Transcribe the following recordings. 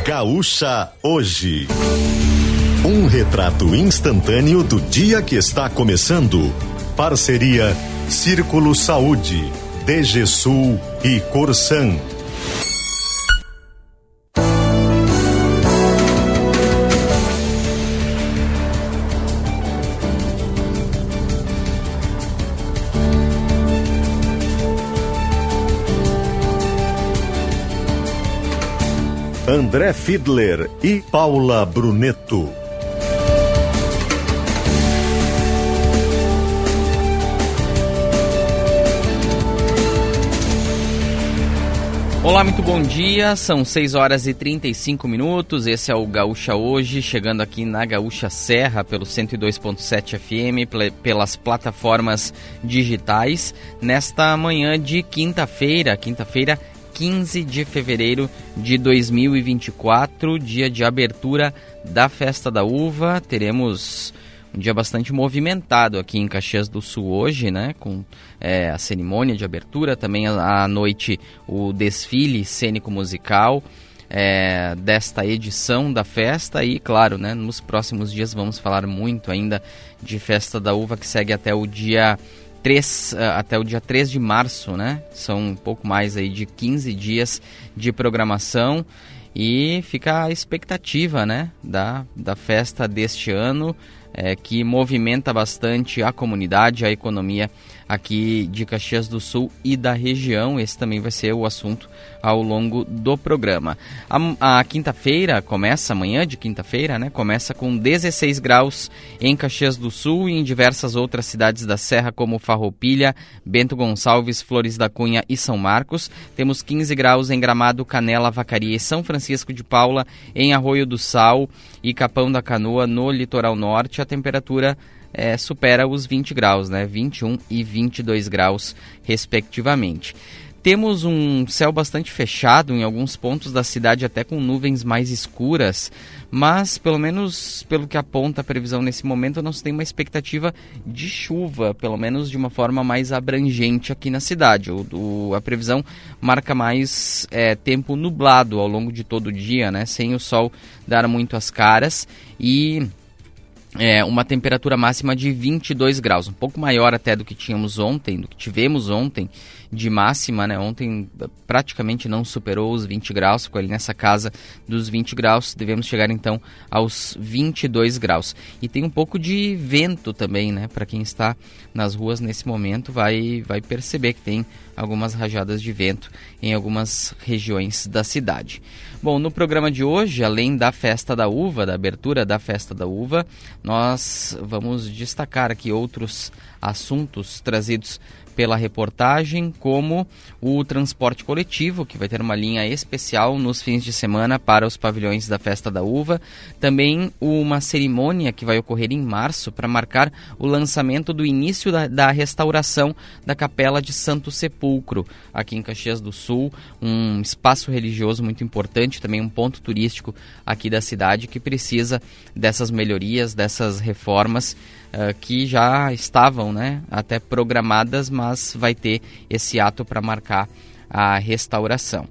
Gaúcha Hoje. Um retrato instantâneo do dia que está começando. Parceria Círculo Saúde, DGSul e Corsan. André Fiedler e Paula Brunetto. Olá, muito bom dia. São 6 horas e 35 minutos. Esse é o Gaúcha Hoje, chegando aqui na Gaúcha Serra pelo 102.7 FM, pelas plataformas digitais, nesta manhã de quinta-feira, quinta-feira 15 de fevereiro de 2024, dia de abertura da Festa da Uva. Teremos um dia bastante movimentado aqui em Caxias do Sul hoje, né? Com é, a cerimônia de abertura, também à noite o desfile cênico-musical. É, desta edição da festa e claro, né, nos próximos dias vamos falar muito ainda de Festa da Uva que segue até o dia 3, eh, até o dia 3 de março, né? São um pouco mais aí de 15 dias de programação e fica a expectativa, né, da, da festa deste ano, é, que movimenta bastante a comunidade, a economia aqui de Caxias do Sul e da região. Esse também vai ser o assunto ao longo do programa. A, a quinta-feira começa, amanhã de quinta-feira, né? Começa com 16 graus em Caxias do Sul e em diversas outras cidades da Serra, como Farroupilha, Bento Gonçalves, Flores da Cunha e São Marcos. Temos 15 graus em Gramado, Canela, Vacaria e São Francisco de Paula, em Arroio do Sal e Capão da Canoa, no litoral norte. A temperatura é, supera os 20 graus, né? 21 e 22 graus, respectivamente. Temos um céu bastante fechado em alguns pontos da cidade, até com nuvens mais escuras, mas pelo menos pelo que aponta a previsão nesse momento, não se tem uma expectativa de chuva, pelo menos de uma forma mais abrangente aqui na cidade. O, o a previsão marca mais é, tempo nublado ao longo de todo o dia, né, sem o sol dar muito as caras e é, uma temperatura máxima de 22 graus, um pouco maior até do que tínhamos ontem, do que tivemos ontem de máxima, né? Ontem praticamente não superou os 20 graus, ficou ali nessa casa dos 20 graus. Devemos chegar então aos 22 graus. E tem um pouco de vento também, né? Para quem está nas ruas nesse momento vai vai perceber que tem algumas rajadas de vento em algumas regiões da cidade. Bom, no programa de hoje, além da festa da uva, da abertura da festa da uva, nós vamos destacar aqui outros assuntos trazidos pela reportagem, como o transporte coletivo, que vai ter uma linha especial nos fins de semana para os pavilhões da Festa da Uva. Também uma cerimônia que vai ocorrer em março para marcar o lançamento do início da, da, restauração da Capela de Santo Sepulcro, aqui em Caxias do Sul. Um espaço religioso muito importante, também um ponto turístico aqui da cidade que precisa dessas melhorias, dessas reformas uh, que já estavam né, até programadas, mas vai ter esse ato para marcar a restauração.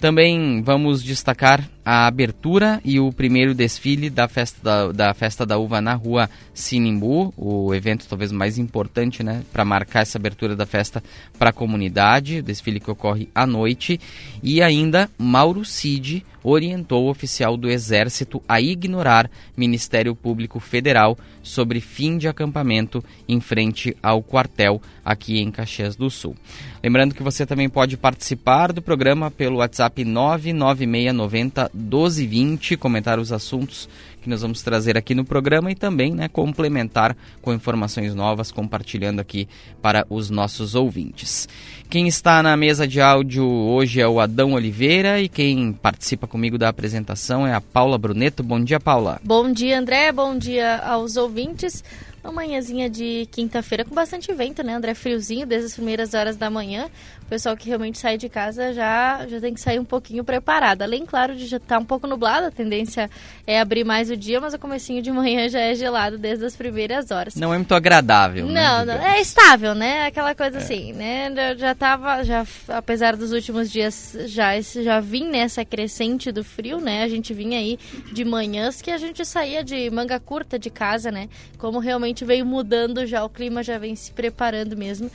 Também vamos destacar a abertura e o primeiro desfile da festa da, da festa da uva na rua Sinimbu, o evento talvez mais importante, né, para marcar essa abertura da festa para a comunidade, desfile que ocorre à noite, e ainda Mauro Cid orientou o oficial do Exército a ignorar Ministério Público Federal sobre fim de acampamento em frente ao quartel aqui em Caxias do Sul. Lembrando que você também pode participar do programa pelo WhatsApp 99690 1220, comentar os assuntos que nós vamos trazer aqui no programa e também né, complementar com informações novas, compartilhando aqui para os nossos ouvintes. Quem está na mesa de áudio hoje é o Adão Oliveira e quem participa comigo da apresentação é a Paula Bruneto. Bom dia, Paula. Bom dia, André. Bom dia aos ouvintes. uma manhãzinha de quinta-feira com bastante vento, né, André? Friozinho desde as primeiras horas da manhã. Pessoal que realmente sai de casa já, já tem que sair um pouquinho preparado. Além, claro, de já estar tá um pouco nublado, a tendência é abrir mais o dia, mas o comecinho de manhã já é gelado desde as primeiras horas. Não é muito agradável, né, Não, né, não é estável, né? Aquela coisa é. assim, né? Já, já tava, já, apesar dos últimos dias já, já vim nessa crescente do frio, né? A gente vinha aí de manhãs que a gente saía de manga curta de casa, né? Como realmente veio mudando já, o clima já vem se preparando mesmo.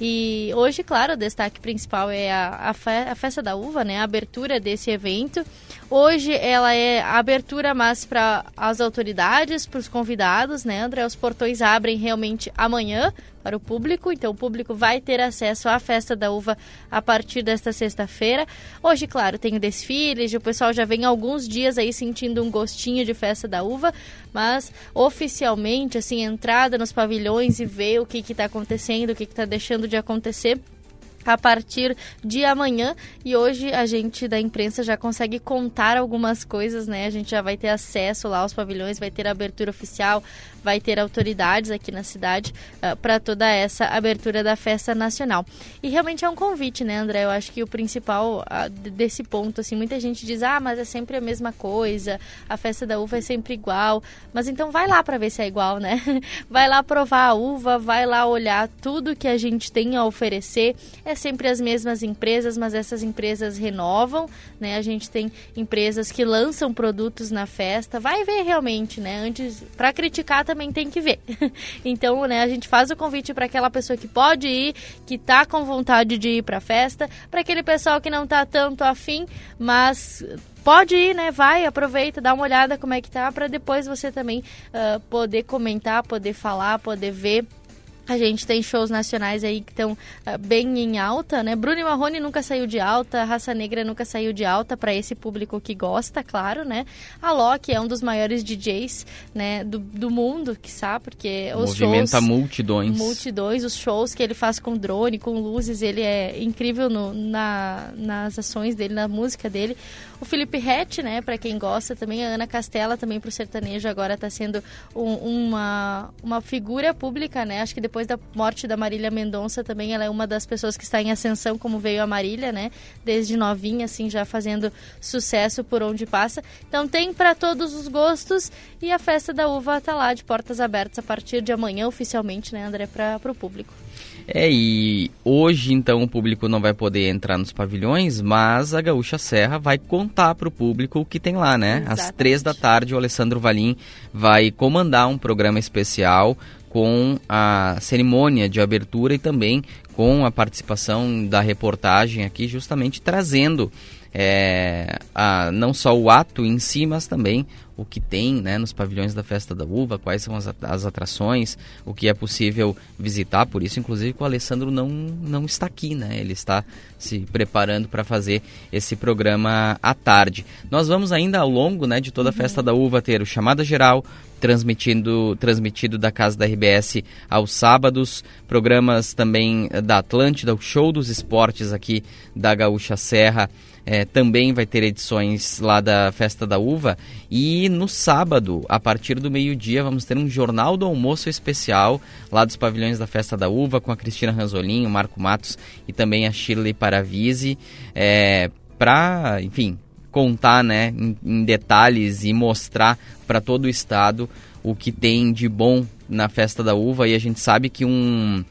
E hoje, claro, o principal é a, a, fe, a festa da uva, né? A abertura desse evento. Hoje ela é a abertura mais para as autoridades, para os convidados, né, André? Os portões abrem realmente amanhã para o público, então o público vai ter acesso à festa da uva a partir desta sexta-feira. Hoje, claro, tem o desfile, o pessoal já vem alguns dias aí sentindo um gostinho de festa da uva, mas oficialmente, assim, entrada nos pavilhões e ver o que está acontecendo, o que está deixando de acontecer a partir de amanhã e hoje a gente da imprensa já consegue contar algumas coisas, né? A gente já vai ter acesso lá aos pavilhões, vai ter abertura oficial, vai ter autoridades aqui na cidade uh, ah, para toda essa abertura da festa nacional. E realmente é um convite, né, André? Eu acho que o principal uh, desse ponto, assim, muita gente diz, ah, mas é sempre a mesma coisa, a festa da uva é sempre igual. Mas então vai lá para ver se é igual, né? vai lá provar a uva, vai lá olhar tudo que a gente tem a oferecer. É sempre as mesmas empresas, mas essas empresas renovam, né? A gente tem empresas que lançam produtos na festa. Vai ver realmente, né? Antes, para criticar também tem que ver. então, né, a gente faz o convite para aquela pessoa que pode ir, que tá com vontade de ir para a festa, para aquele pessoal que não tá tanto afim, mas pode ir, né? Vai, aproveita, dá uma olhada como é que tá, para depois você também uh, poder comentar, poder falar, poder ver a gente tem shows nacionais aí que estão uh, bem em alta, né? Bruno Marrone nunca saiu de alta, Raça Negra nunca saiu de alta para esse público que gosta, claro, né? A Loki é um dos maiores DJs, né, do, do mundo, que sabe, porque os Movimenta shows multidões. Multidões, os shows que ele faz com drone, com luzes, ele é incrível no, na, nas ações dele, na música dele. O Felipe Rett, né, para quem gosta também, a Ana Castela também pro sertanejo agora está sendo um, uma, uma figura pública, né? Acho que depois da morte da Marília Mendonça também ela é uma das pessoas que está em ascensão, como veio a Marília, né? Desde novinha, assim, já fazendo sucesso por onde passa. Então tem para todos os gostos e a festa da uva tá lá de portas abertas a partir de amanhã oficialmente, né, André, para o público. É, e hoje então o público não vai poder entrar nos pavilhões, mas a Gaúcha Serra vai contar para o público o que tem lá, né? Exatamente. Às três da tarde o Alessandro Valim vai comandar um programa especial com a cerimônia de abertura e também com a participação da reportagem aqui, justamente trazendo é, a, não só o ato em si, mas também o que tem né, nos pavilhões da Festa da Uva, quais são as, atrações, o que é possível visitar. Por isso, inclusive, que o Alessandro não, não está aqui, né? Ele está se preparando para fazer esse programa à tarde. Nós vamos ainda ao longo né, de toda a Festa da Uva ter o Chamada Geral, transmitindo transmitido da casa da RBS aos sábados, programas também da Atlântida, o show dos esportes aqui da Gaúcha Serra é, também vai ter edições lá da Festa da Uva. E no sábado, a partir do meio-dia, vamos ter um Jornal do Almoço especial lá dos pavilhões da Festa da Uva com a Cristina Ranzolin, o Marco Matos e também a Shirley Paravise. É, para, enfim, contar né, em, em detalhes e mostrar para todo o estado o que tem de bom na Festa da Uva. E a gente sabe que um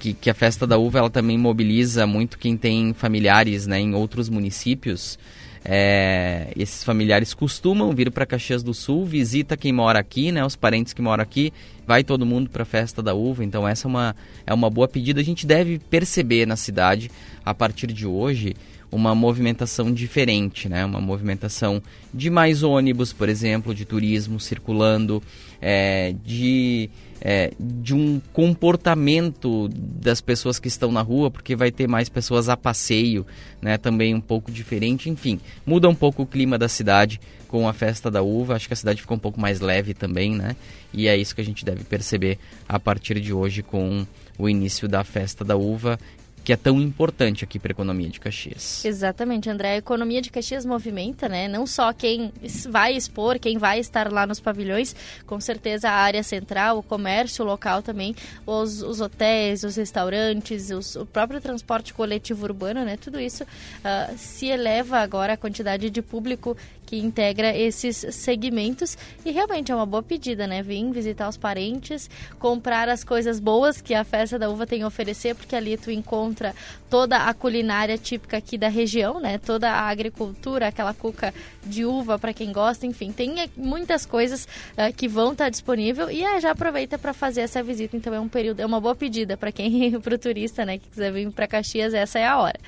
que, que a festa da uva ela também mobiliza muito quem tem familiares né, em outros municípios. É, esses familiares costumam vir para Caxias do Sul, visita quem mora aqui, né, os parentes que moram aqui, vai todo mundo para a festa da uva. Então essa é uma, é uma boa pedida. A gente deve perceber na cidade a partir de hoje uma movimentação diferente, né? Uma movimentação de mais ônibus, por exemplo, de turismo circulando, é, de é, de um comportamento das pessoas que estão na rua, porque vai ter mais pessoas a passeio, né? Também um pouco diferente. Enfim, muda um pouco o clima da cidade com a festa da uva. Acho que a cidade ficou um pouco mais leve também, né? E é isso que a gente deve perceber a partir de hoje com o início da festa da uva que é tão importante aqui para a economia de Caxias. Exatamente, André. A economia de Caxias movimenta, né? Não só quem vai expor, quem vai estar lá nos pavilhões, com certeza a área central, o comércio local também, os, os hotéis, os restaurantes, os, o próprio transporte coletivo urbano, né? Tudo isso uh, se eleva agora a quantidade de público que integra esses segmentos e realmente é uma boa pedida, né? Vir visitar os parentes, comprar as coisas boas que a festa da uva tem a oferecer, porque ali tu encontra toda a culinária típica aqui da região, né? Toda a agricultura, aquela cuca de uva para quem gosta, enfim, tem muitas coisas uh, que vão estar tá disponível e uh, já aproveita para fazer essa visita. Então é um período, é uma boa pedida para quem, para o turista, né, que quiser vir para Caxias, essa é a hora.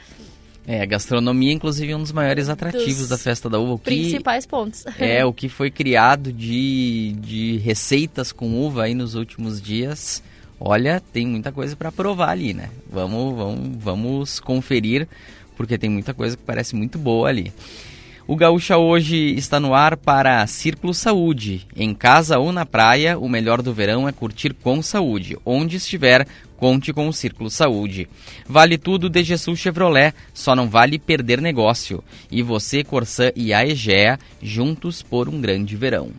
É, a gastronomia, inclusive, é um dos maiores atrativos dos da festa da uva. principais pontos. É, o que foi criado de, de receitas com uva aí nos últimos dias. Olha, tem muita coisa para provar ali, né? Vamos, vamos, vamos conferir, porque tem muita coisa que parece muito boa ali. O Gaúcha hoje está no ar para Círculo Saúde. Em casa ou na praia, o melhor do verão é curtir com saúde. Onde estiver, conte com o Círculo Saúde. Vale tudo de Jesus Chevrolet, só não vale perder negócio. E você, Corsã e a Egea, juntos por um grande verão.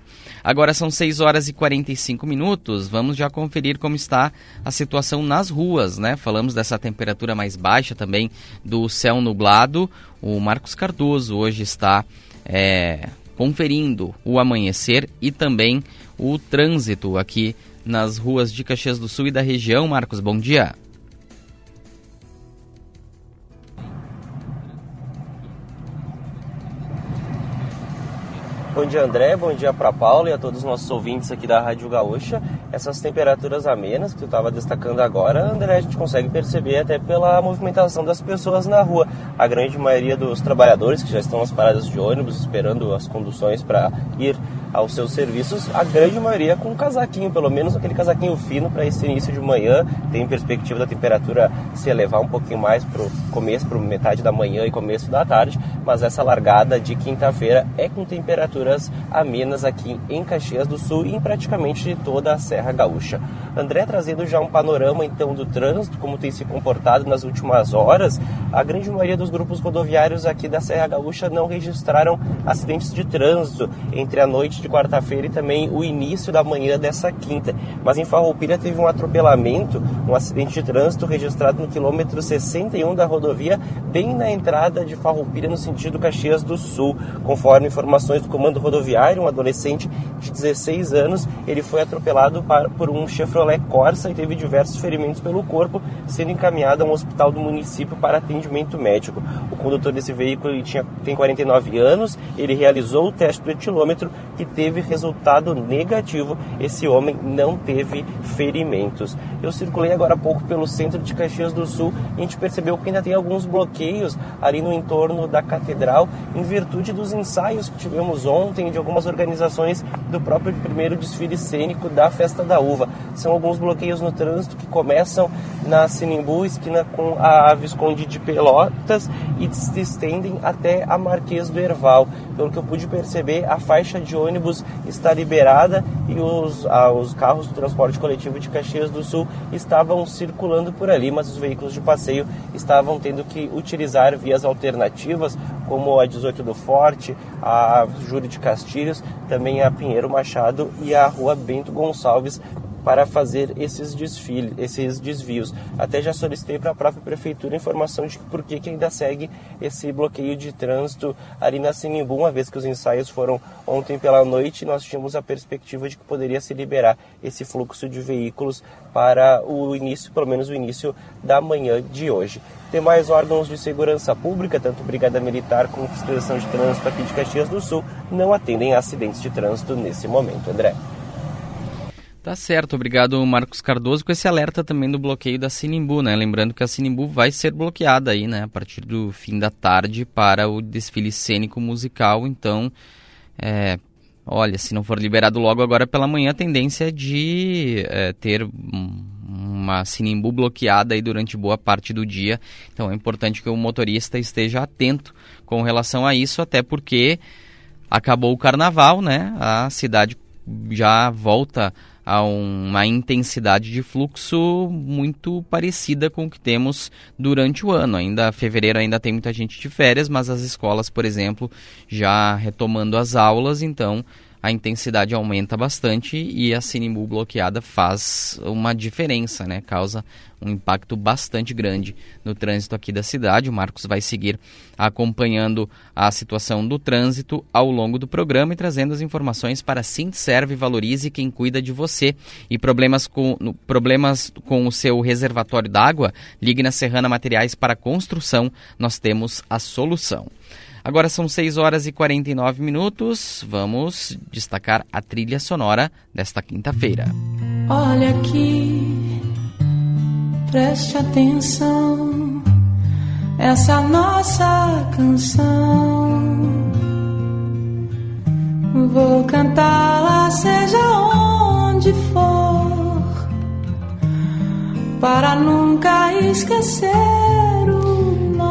Agora são 6 horas e 45 minutos. Vamos já conferir como está a situação nas ruas, né? Falamos dessa temperatura mais baixa também do céu nublado. O Marcos Cardoso hoje está é, conferindo o amanhecer e também o trânsito aqui nas ruas de Caxias do Sul e da região. Marcos, bom dia. Bom dia, André. Bom dia para Paulo e a todos os nossos ouvintes aqui da Rádio Gaúcha. Essas temperaturas amenas que tu estava destacando agora, André, a gente consegue perceber até pela movimentação das pessoas na rua. A grande maioria dos trabalhadores que já estão nas paradas de ônibus esperando as conduções para ir aos seus serviços, a grande maioria com um casaquinho, pelo menos aquele casaquinho fino para esse início de manhã. Tem perspectiva da temperatura se elevar um pouquinho mais para o começo, para metade da manhã e começo da tarde, mas essa largada de quinta-feira é com temperaturas amenas aqui em Caxias do Sul e em praticamente toda a Serra Gaúcha. André trazendo já um panorama então do trânsito, como tem se comportado nas últimas horas, a grande maioria dos grupos rodoviários aqui da Serra Gaúcha não registraram acidentes de trânsito entre a noite de quarta-feira e também o início da manhã dessa quinta. Mas em Farroupilha teve um atropelamento, um acidente de trânsito registrado no quilômetro 61 da rodovia, bem na entrada de Farroupilha no sentido Caxias do Sul. Conforme informações do comando rodoviário, um adolescente de 16 anos, ele foi atropelado por um Chevrolet Corsa e teve diversos ferimentos pelo corpo, sendo encaminhado a um hospital do município para atendimento médico. O condutor desse veículo tinha, tem 49 anos, ele realizou o teste do etilômetro que teve resultado negativo. Esse homem não teve ferimentos. Eu circulei agora há pouco pelo centro de Caxias do Sul e a gente percebeu que ainda tem alguns bloqueios ali no entorno da catedral, em virtude dos ensaios que tivemos ontem de algumas organizações do próprio primeiro desfile cênico da Festa da Uva. São alguns bloqueios no trânsito que começam na Sinimbu, esquina com a Visconde de Pelotas e se estendem até a Marquês do Erval. Pelo que eu pude perceber, a faixa de ônibus ônibus está liberada e os, ah, os carros do transporte coletivo de Caxias do Sul estavam circulando por ali, mas os veículos de passeio estavam tendo que utilizar vias alternativas, como a 18 do Forte, a Júlio de Castilhos, também a Pinheiro Machado e a Rua Bento Gonçalves para fazer esses desfiles, esses desvios. Até já solicitei para a própria prefeitura informação de por que, que ainda segue esse bloqueio de trânsito ali na Sinimbu, uma vez que os ensaios foram ontem pela noite, nós tínhamos a perspectiva de que poderia se liberar esse fluxo de veículos para o início, pelo menos o início da manhã de hoje. Demais órgãos de segurança pública, tanto Brigada Militar como Fiscalização de Trânsito aqui de Caxias do Sul, não atendem a acidentes de trânsito nesse momento. André. Tá certo, obrigado Marcos Cardoso com esse alerta também do bloqueio da Sinimbu, né? Lembrando que a Sinimbu vai ser bloqueada aí, né, a partir do fim da tarde para o desfile cênico musical, então, é, olha, se não for liberado logo agora pela manhã, a tendência é de é, ter uma Sinimbu bloqueada aí durante boa parte do dia, então é importante que o motorista esteja atento com relação a isso, até porque acabou o carnaval, né? A cidade já volta a uma intensidade de fluxo muito parecida com o que temos durante o ano. Ainda fevereiro ainda tem muita gente de férias, mas as escolas, por exemplo, já retomando as aulas, então a intensidade aumenta bastante e a Cinebu bloqueada faz uma diferença, né? Causa um impacto bastante grande no trânsito aqui da cidade. O Marcos vai seguir acompanhando a situação do trânsito ao longo do programa e trazendo as informações para Sim Serve Valorize quem cuida de você. E problemas com, problemas com o seu reservatório d'água, ligue na Serrana Materiais para Construção, nós temos a solução. Agora são 6 horas e 49 minutos. Vamos destacar a trilha sonora desta quinta-feira. Olha aqui, preste atenção. Essa nossa canção. Vou cantá-la, seja onde for, para nunca esquecer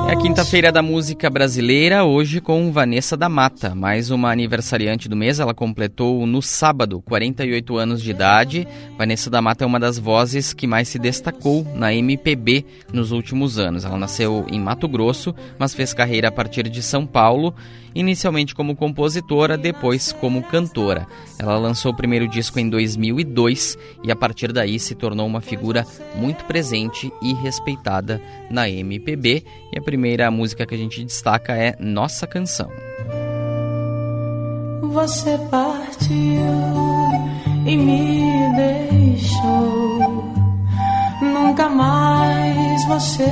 é a quinta-feira da música brasileira, hoje com Vanessa da Mata, mais uma aniversariante do mês. Ela completou no sábado 48 anos de idade. Vanessa da Mata é uma das vozes que mais se destacou na MPB nos últimos anos. Ela nasceu em Mato Grosso, mas fez carreira a partir de São Paulo inicialmente como compositora, depois como cantora. Ela lançou o primeiro disco em 2002 e a partir daí se tornou uma figura muito presente e respeitada na MPB. E a primeira música que a gente destaca é Nossa Canção. Você partiu e me deixou, nunca mais você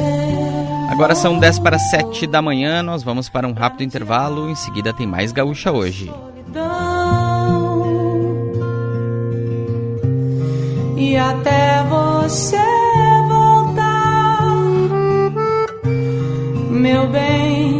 Agora são 10 para 7 da manhã, nós vamos para um rápido intervalo, em seguida tem mais Gaúcha hoje. E até você voltar, meu bem.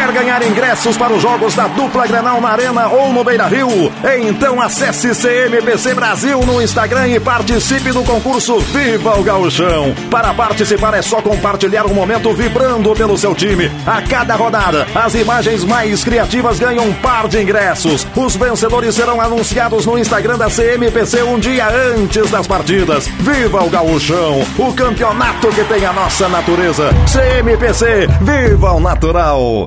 Quer ganhar ingressos para os jogos da dupla Grenal na Arena ou no Beira Rio? Então acesse CMPC Brasil no Instagram e participe do concurso Viva o Gauchão. Para participar é só compartilhar um momento vibrando pelo seu time. A cada rodada, as imagens mais criativas ganham um par de ingressos. Os vencedores serão anunciados no Instagram da CMPC um dia antes das partidas. Viva o Gauchão, o campeonato que tem a nossa natureza. CMPC, viva o natural!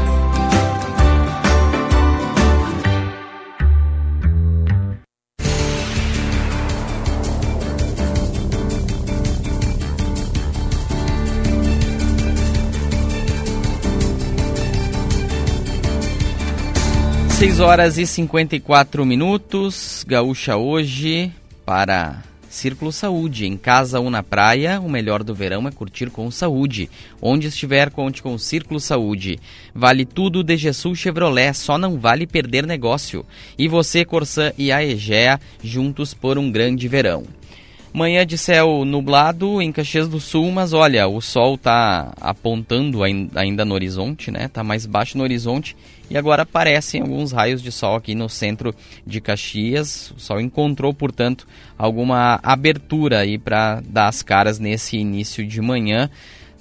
6 horas e 54 minutos. Gaúcha hoje para Círculo Saúde. Em casa ou na praia, o melhor do verão é curtir com saúde. Onde estiver, conte com Círculo Saúde. Vale tudo de Jesus Chevrolet, só não vale perder negócio. E você, Corsã e a Egea, juntos por um grande verão. Manhã de céu nublado em Caxias do Sul, mas olha, o sol está apontando ainda no horizonte, né? Tá mais baixo no horizonte e agora aparecem alguns raios de sol aqui no centro de Caxias. O sol encontrou, portanto, alguma abertura aí para dar as caras nesse início de manhã.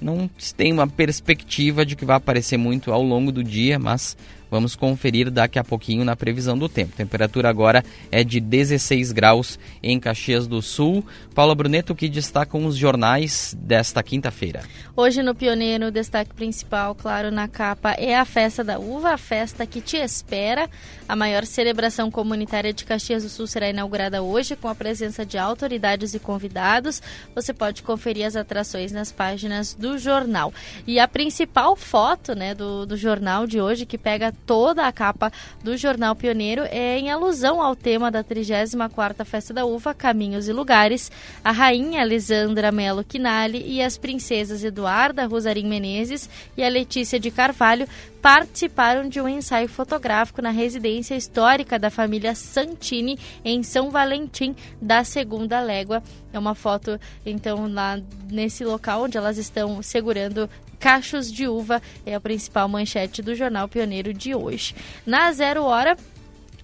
Não tem uma perspectiva de que vai aparecer muito ao longo do dia, mas Vamos conferir daqui a pouquinho na previsão do tempo. Temperatura agora é de 16 graus em Caxias do Sul. Paula Bruneto, que destacam os jornais desta quinta-feira? Hoje no Pioneiro, o destaque principal, claro, na capa é a Festa da Uva, a festa que te espera. A maior celebração comunitária de Caxias do Sul será inaugurada hoje com a presença de autoridades e convidados. Você pode conferir as atrações nas páginas do jornal. E a principal foto né, do, do jornal de hoje, que pega toda a capa do Jornal Pioneiro é em alusão ao tema da 34ª Festa da Uva, Caminhos e Lugares. A rainha Lisandra Melo Quinali e as princesas Eduarda Rosarim Menezes e a Letícia de Carvalho participaram de um ensaio fotográfico na residência histórica da família Santini em São Valentim da Segunda Légua. É uma foto, então, lá nesse local onde elas estão segurando cachos de uva, é a principal manchete do jornal Pioneiro de hoje. Na zero hora,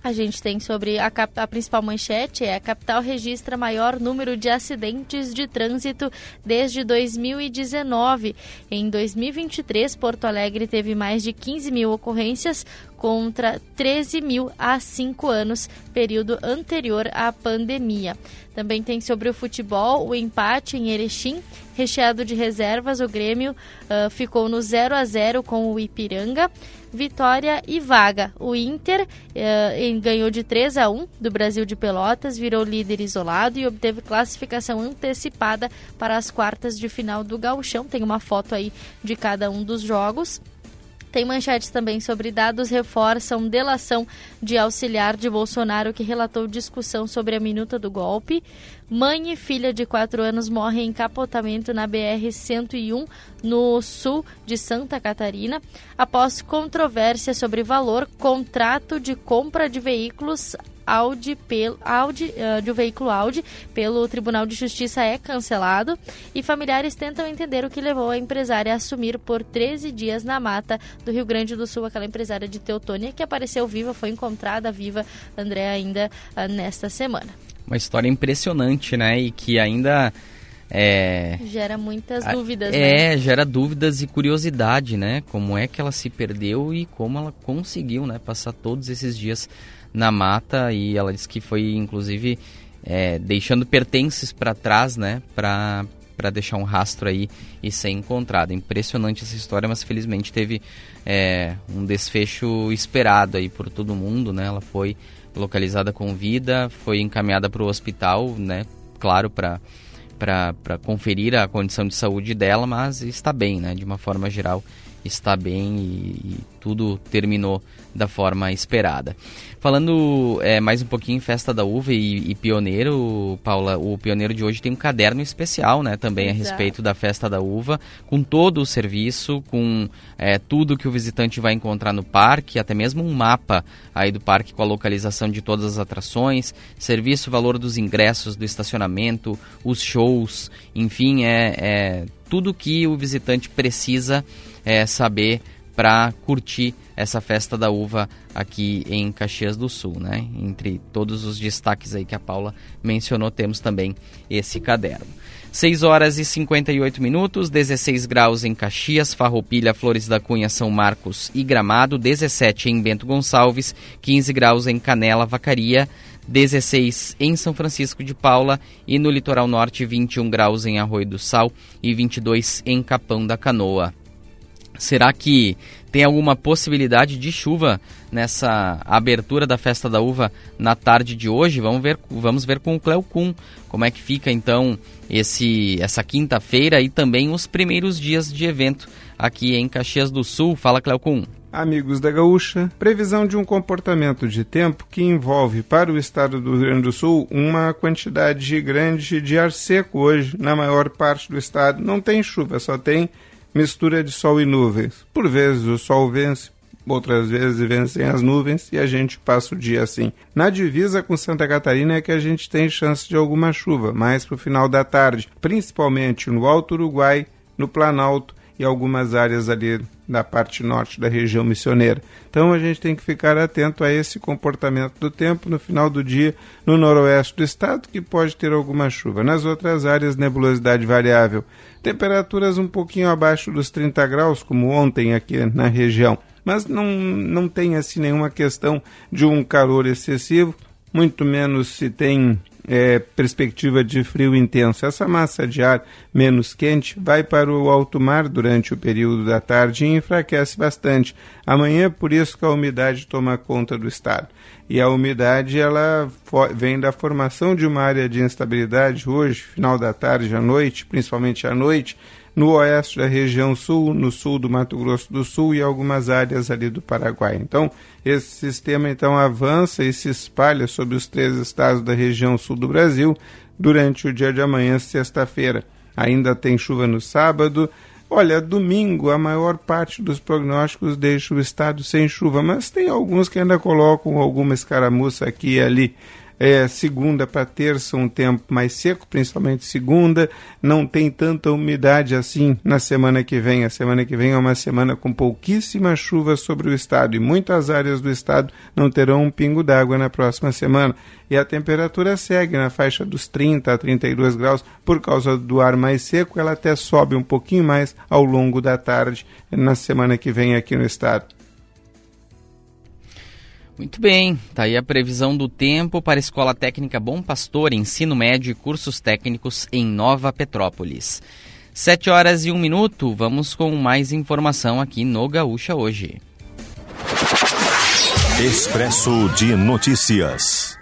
a gente tem sobre a, a, principal manchete é a capital registra maior número de acidentes de trânsito desde 2019. Em 2023, Porto Alegre teve mais de 15 mil ocorrências contra 13 mil há cinco anos, período anterior à pandemia. Também tem sobre o futebol o empate em Erechim, recheado de reservas. O Grêmio uh, ficou no 0 a 0 com o Ipiranga vitória e vaga. O Inter eh, ganhou de 3 a 1 do Brasil de Pelotas, virou líder isolado e obteve classificação antecipada para as quartas de final do Gauchão. Tem uma foto aí de cada um dos jogos. Tem manchetes também sobre dados reforçam delação de auxiliar de Bolsonaro que relatou discussão sobre a minuta do golpe. Mãe e filha de 4 anos morrem em capotamento na BR-101 no sul de Santa Catarina após controvérsia sobre valor contrato de compra de veículos Audi, pelo, Audi uh, de um veículo Audi pelo Tribunal de Justiça é cancelado e familiares tentam entender o que levou a empresária a assumir por 13 dias na mata do Rio Grande do Sul, aquela empresária de Teutônia que apareceu viva, foi encontrada viva, André, ainda uh, nesta semana. Uma história impressionante, né? E que ainda é... Gera muitas dúvidas, é, né? gera dúvidas e curiosidade, né? Como é que ela se perdeu e como ela conseguiu, né? Passar todos esses dias na mata e ela disse que foi inclusive é, deixando pertences para trás, né, para para deixar um rastro aí e ser encontrada. Impressionante essa história, mas felizmente teve é, um desfecho esperado aí por todo mundo, né? Ela foi localizada com vida, foi encaminhada para o hospital, né? Claro, para para conferir a condição de saúde dela, mas está bem, né? De uma forma geral, está bem e, e tudo terminou da forma esperada. Falando é, mais um pouquinho em Festa da Uva e, e, Pioneiro, Paula, o Pioneiro de hoje tem um caderno especial, né, também Exato. a respeito da Festa da Uva, com todo o serviço, com é, tudo que o visitante vai encontrar no parque, até mesmo um mapa aí do parque com a localização de todas as atrações, serviço, valor dos ingressos, do estacionamento, os shows, enfim, é, é tudo que o visitante precisa é, saber para curtir essa festa da uva aqui em Caxias do Sul, né? Entre todos os destaques aí que a Paula mencionou, temos também esse caderno. 6 horas e 58 minutos, 16 graus em Caxias, Farroupilha, Flores da Cunha, São Marcos e Gramado, 17 em Bento Gonçalves, 15 graus em Canela, Vacaria, 16 em São Francisco de Paula e no litoral norte 21 graus em Arroio do Sal e 22 em Capão da Canoa. Será que tem alguma possibilidade de chuva nessa abertura da festa da uva na tarde de hoje? Vamos ver, vamos ver com o Cleo como é que fica então esse essa quinta-feira e também os primeiros dias de evento aqui em Caxias do Sul. Fala Cleo. Amigos da Gaúcha, previsão de um comportamento de tempo que envolve para o estado do Rio Grande do Sul uma quantidade grande de ar seco hoje na maior parte do estado. Não tem chuva, só tem mistura de sol e nuvens. Por vezes o sol vence, outras vezes vencem as nuvens e a gente passa o dia assim. Na divisa com Santa Catarina é que a gente tem chance de alguma chuva, mais para o final da tarde, principalmente no Alto Uruguai, no Planalto e algumas áreas ali da parte norte da região missioneira. Então a gente tem que ficar atento a esse comportamento do tempo no final do dia no noroeste do estado, que pode ter alguma chuva. Nas outras áreas, nebulosidade variável. Temperaturas um pouquinho abaixo dos 30 graus, como ontem aqui na região. Mas não, não tem assim nenhuma questão de um calor excessivo, muito menos se tem é, perspectiva de frio intenso. Essa massa de ar menos quente vai para o alto mar durante o período da tarde e enfraquece bastante. Amanhã, por isso que a umidade toma conta do estado. E a umidade ela vem da formação de uma área de instabilidade hoje, final da tarde à noite, principalmente à noite, no oeste da região sul, no sul do Mato Grosso do Sul e algumas áreas ali do Paraguai. Então, esse sistema então avança e se espalha sobre os três estados da região sul do Brasil durante o dia de amanhã, sexta-feira. Ainda tem chuva no sábado. Olha, domingo a maior parte dos prognósticos deixa o estado sem chuva, mas tem alguns que ainda colocam alguma escaramuça aqui e ali é, segunda para terça um tempo mais seco, principalmente segunda, não tem tanta umidade assim na semana que vem. A semana que vem é uma semana com pouquíssima chuva sobre o estado e muitas áreas do estado não terão um pingo d'água na próxima semana. E a temperatura segue na faixa dos 30 a 32 graus por causa do ar mais seco, ela até sobe um pouquinho mais ao longo da tarde na semana que vem aqui no estado. Muito bem, tá aí a previsão do tempo para a Escola Técnica Bom Pastor, ensino médio e cursos técnicos em Nova Petrópolis. Sete horas e um minuto, vamos com mais informação aqui no Gaúcha hoje. Expresso de Notícias.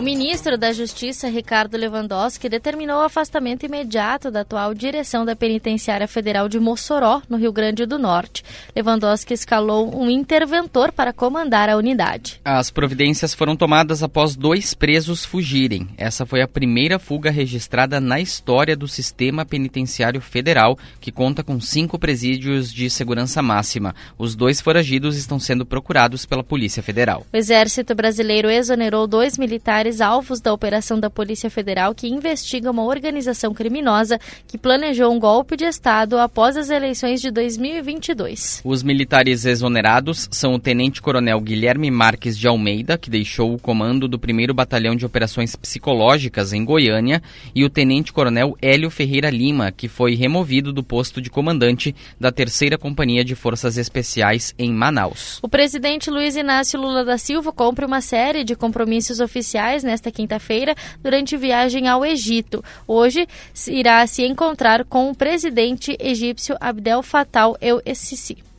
O ministro da Justiça, Ricardo Lewandowski, determinou o afastamento imediato da atual direção da Penitenciária Federal de Mossoró, no Rio Grande do Norte. Lewandowski escalou um interventor para comandar a unidade. As providências foram tomadas após dois presos fugirem. Essa foi a primeira fuga registrada na história do sistema penitenciário federal, que conta com cinco presídios de segurança máxima. Os dois foragidos estão sendo procurados pela Polícia Federal. O Exército Brasileiro exonerou dois militares alvos da operação da Polícia Federal que investiga uma organização criminosa que planejou um golpe de Estado após as eleições de 2022. Os militares exonerados são o Tenente-Coronel Guilherme Marques de Almeida, que deixou o comando do 1 Batalhão de Operações Psicológicas em Goiânia, e o Tenente-Coronel Hélio Ferreira Lima, que foi removido do posto de comandante da 3 Companhia de Forças Especiais em Manaus. O presidente Luiz Inácio Lula da Silva cumpre uma série de compromissos oficiais nesta quinta-feira durante viagem ao Egito. Hoje irá se encontrar com o presidente egípcio Abdel Fattah el-Sisi.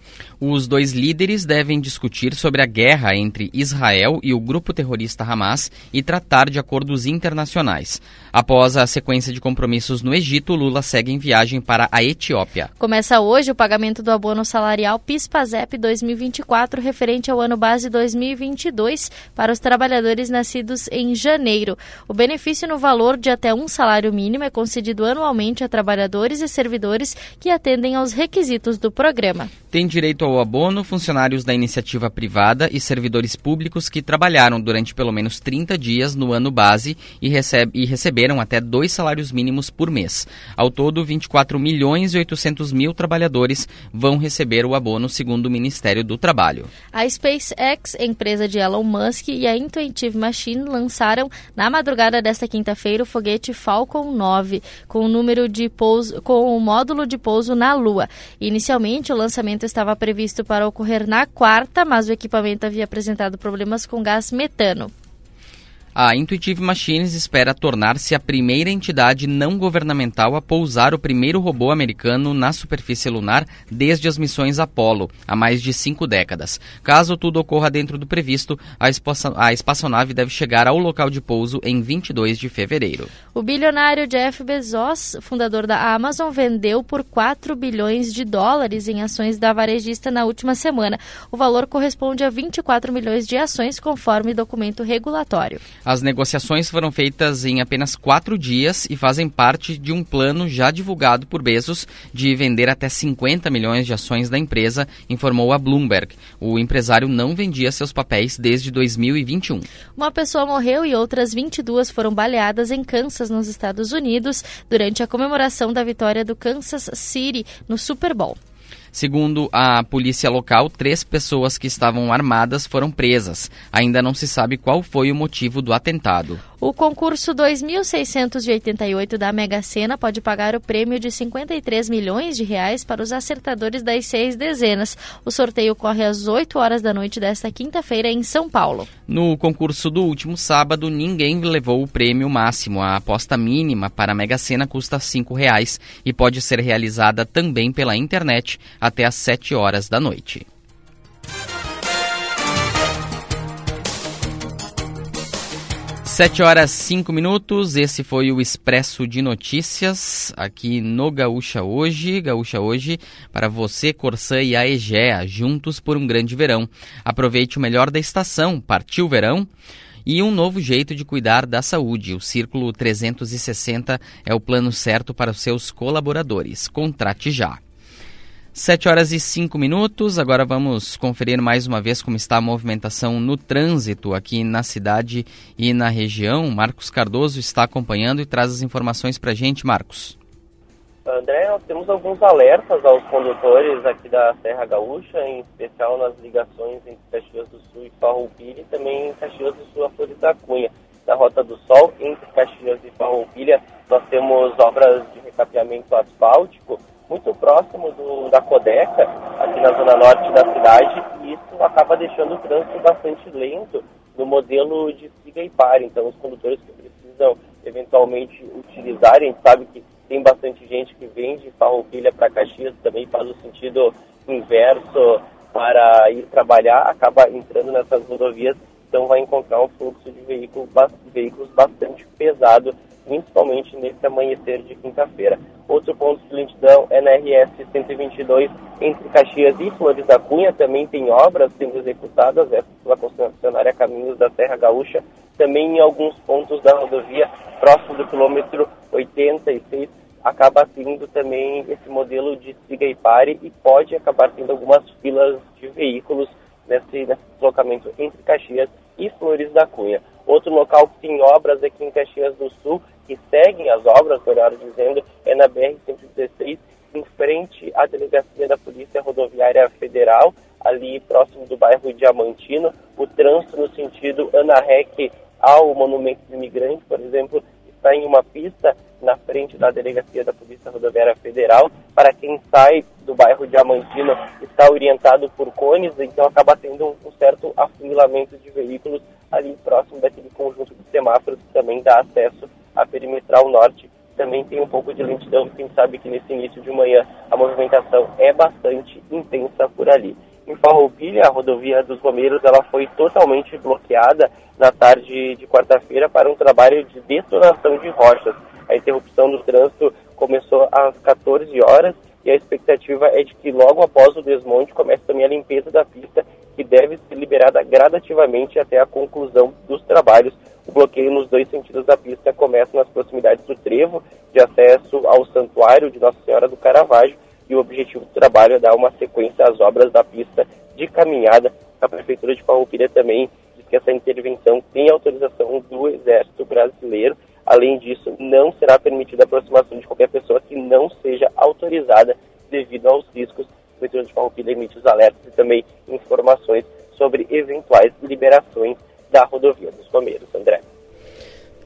Os dois líderes devem discutir sobre a guerra entre Israel e o grupo terrorista Hamas e tratar de acordos internacionais. Após a sequência de compromissos no Egito, Lula segue em viagem para a Etiópia. Começa hoje o pagamento do abono salarial PIS/PASEP 2024 referente ao ano base 2022 para os trabalhadores nascidos em janeiro. O benefício no valor de até um salário mínimo é concedido anualmente a trabalhadores e servidores que atendem aos requisitos do programa. Tem direito ao ao abono funcionários da iniciativa privada e servidores públicos que trabalharam durante pelo menos 30 dias no ano base e, recebe, e receberam até dois salários mínimos por mês. Ao todo, 24 milhões e 800 mil trabalhadores vão receber o abono, segundo o Ministério do Trabalho. A SpaceX, empresa de Elon Musk, e a Intuitive Machine lançaram na madrugada desta quinta-feira o foguete Falcon 9, com o número de pouso, com o módulo de pouso na Lua. Inicialmente, o lançamento estava previsto para ocorrer na quarta, mas o equipamento havia apresentado problemas com gás metano. A Intuitive Machines espera tornar-se a primeira entidade não governamental a pousar o primeiro robô americano na superfície lunar desde as missões Apollo, há mais de cinco décadas. Caso tudo ocorra dentro do previsto, a, a espaçonave deve chegar ao local de pouso em 22 de fevereiro. O bilionário Jeff Bezos, fundador da Amazon, vendeu por 4 bilhões de dólares em ações da varejista na última semana. O valor corresponde a 24 milhões de ações, conforme documento regulatório. As negociações foram feitas em apenas quatro dias e fazem parte de um plano já divulgado por Bezos de vender até 50 milhões de ações da empresa, informou a Bloomberg. O empresário não vendia seus papéis desde 2021. Uma pessoa morreu e outras 22 foram baleadas em Kansas, nos Estados Unidos, durante a comemoração da vitória do Kansas City no Super Bowl. Segundo a polícia local, três pessoas que estavam armadas foram presas. Ainda não se sabe qual foi o motivo do atentado. O concurso 2688 da Mega Sena pode pagar o prêmio de 53 milhões de reais para os acertadores das seis dezenas. O sorteio ocorre às 8 horas da noite desta quinta-feira em São Paulo. No concurso do último sábado, ninguém levou o prêmio máximo. A aposta mínima para a Mega Sena custa 5 reais e pode ser realizada também pela internet até às 7 horas da noite. 7 horas 5 minutos, esse foi o Expresso de Notícias aqui no Gaúcha Hoje. Gaúcha Hoje para você, Corsã e a Egea, juntos por um grande verão. Aproveite o melhor da estação, partiu o verão. E um novo jeito de cuidar da saúde. O Círculo 360 é o plano certo para os seus colaboradores. Contrate já. 7 horas e 5 minutos. Agora vamos conferir mais uma vez como está a movimentação no trânsito aqui na cidade e na região. Marcos Cardoso está acompanhando e traz as informações para a gente. Marcos. André, nós temos alguns alertas aos condutores aqui da Serra Gaúcha, em especial nas ligações entre Caxias do Sul e Farroupilha e também em Caxias do Sul a Flores da Cunha. Na Rota do Sol, entre Caxias e Farroupilha, nós temos obras de recapeamento asfáltico muito próximo do, da Codeca, aqui na zona norte da cidade, e isso acaba deixando o trânsito bastante lento no modelo de siga e pare. Então, os condutores que precisam eventualmente utilizar, a gente sabe que tem bastante gente que vem de Farroupilha para Caxias, também faz o sentido inverso para ir trabalhar, acaba entrando nessas rodovias, então vai encontrar um fluxo de veículos, veículos bastante pesado, principalmente nesse amanhecer de quinta-feira. Outro ponto de lentidão é na RS 122 entre Caxias e Flores da Cunha. Também tem obras sendo executadas, essa pela concessionária Caminhos da Serra Gaúcha. Também em alguns pontos da rodovia, próximo do quilômetro 86, acaba tendo também esse modelo de siga e pare e pode acabar tendo algumas filas de veículos nesse, nesse deslocamento entre Caxias e Flores da Cunha. Outro local que tem obras aqui em Caxias do Sul, que seguem as obras, melhor dizendo, é na BR-116, em frente à delegacia da Polícia Rodoviária Federal, ali próximo do bairro Diamantino. O trânsito no sentido Ana ao Monumento do Imigrante, por exemplo, está em uma pista na frente da delegacia da Polícia Rodoviária Federal. Para quem sai do bairro Diamantino, está orientado por cones, então acaba tendo um, certo afunilamento de veículos ali próximo daquele conjunto de semáforos que também dá acesso à perimetral norte. Também tem um pouco de lentidão, quem sabe que nesse início de manhã a movimentação é bastante intensa por ali. Em Farroupilha, a rodovia dos Romeiros ela foi totalmente bloqueada na tarde de quarta-feira para um trabalho de detonação de rochas. A interrupção do trânsito começou às 14 horas e a expectativa é de que logo após o desmonte comece também a limpeza da pista, que deve ser liberada gradativamente até a conclusão dos trabalhos. O bloqueio nos dois sentidos da pista começa nas proximidades do trevo de acesso ao santuário de Nossa Senhora do Caravaggio e o objetivo do trabalho é dar uma sequência às obras da pista de caminhada. A Prefeitura de Farroupilha também diz que essa intervenção tem autorização do Exército Brasileiro. Além disso, não será permitida a aproximação de qualquer pessoa que não seja autorizada devido aos riscos. A Prefeitura de Farroupilha emite os alertas e também informações sobre eventuais liberações da rodovia dos Romeiros. André.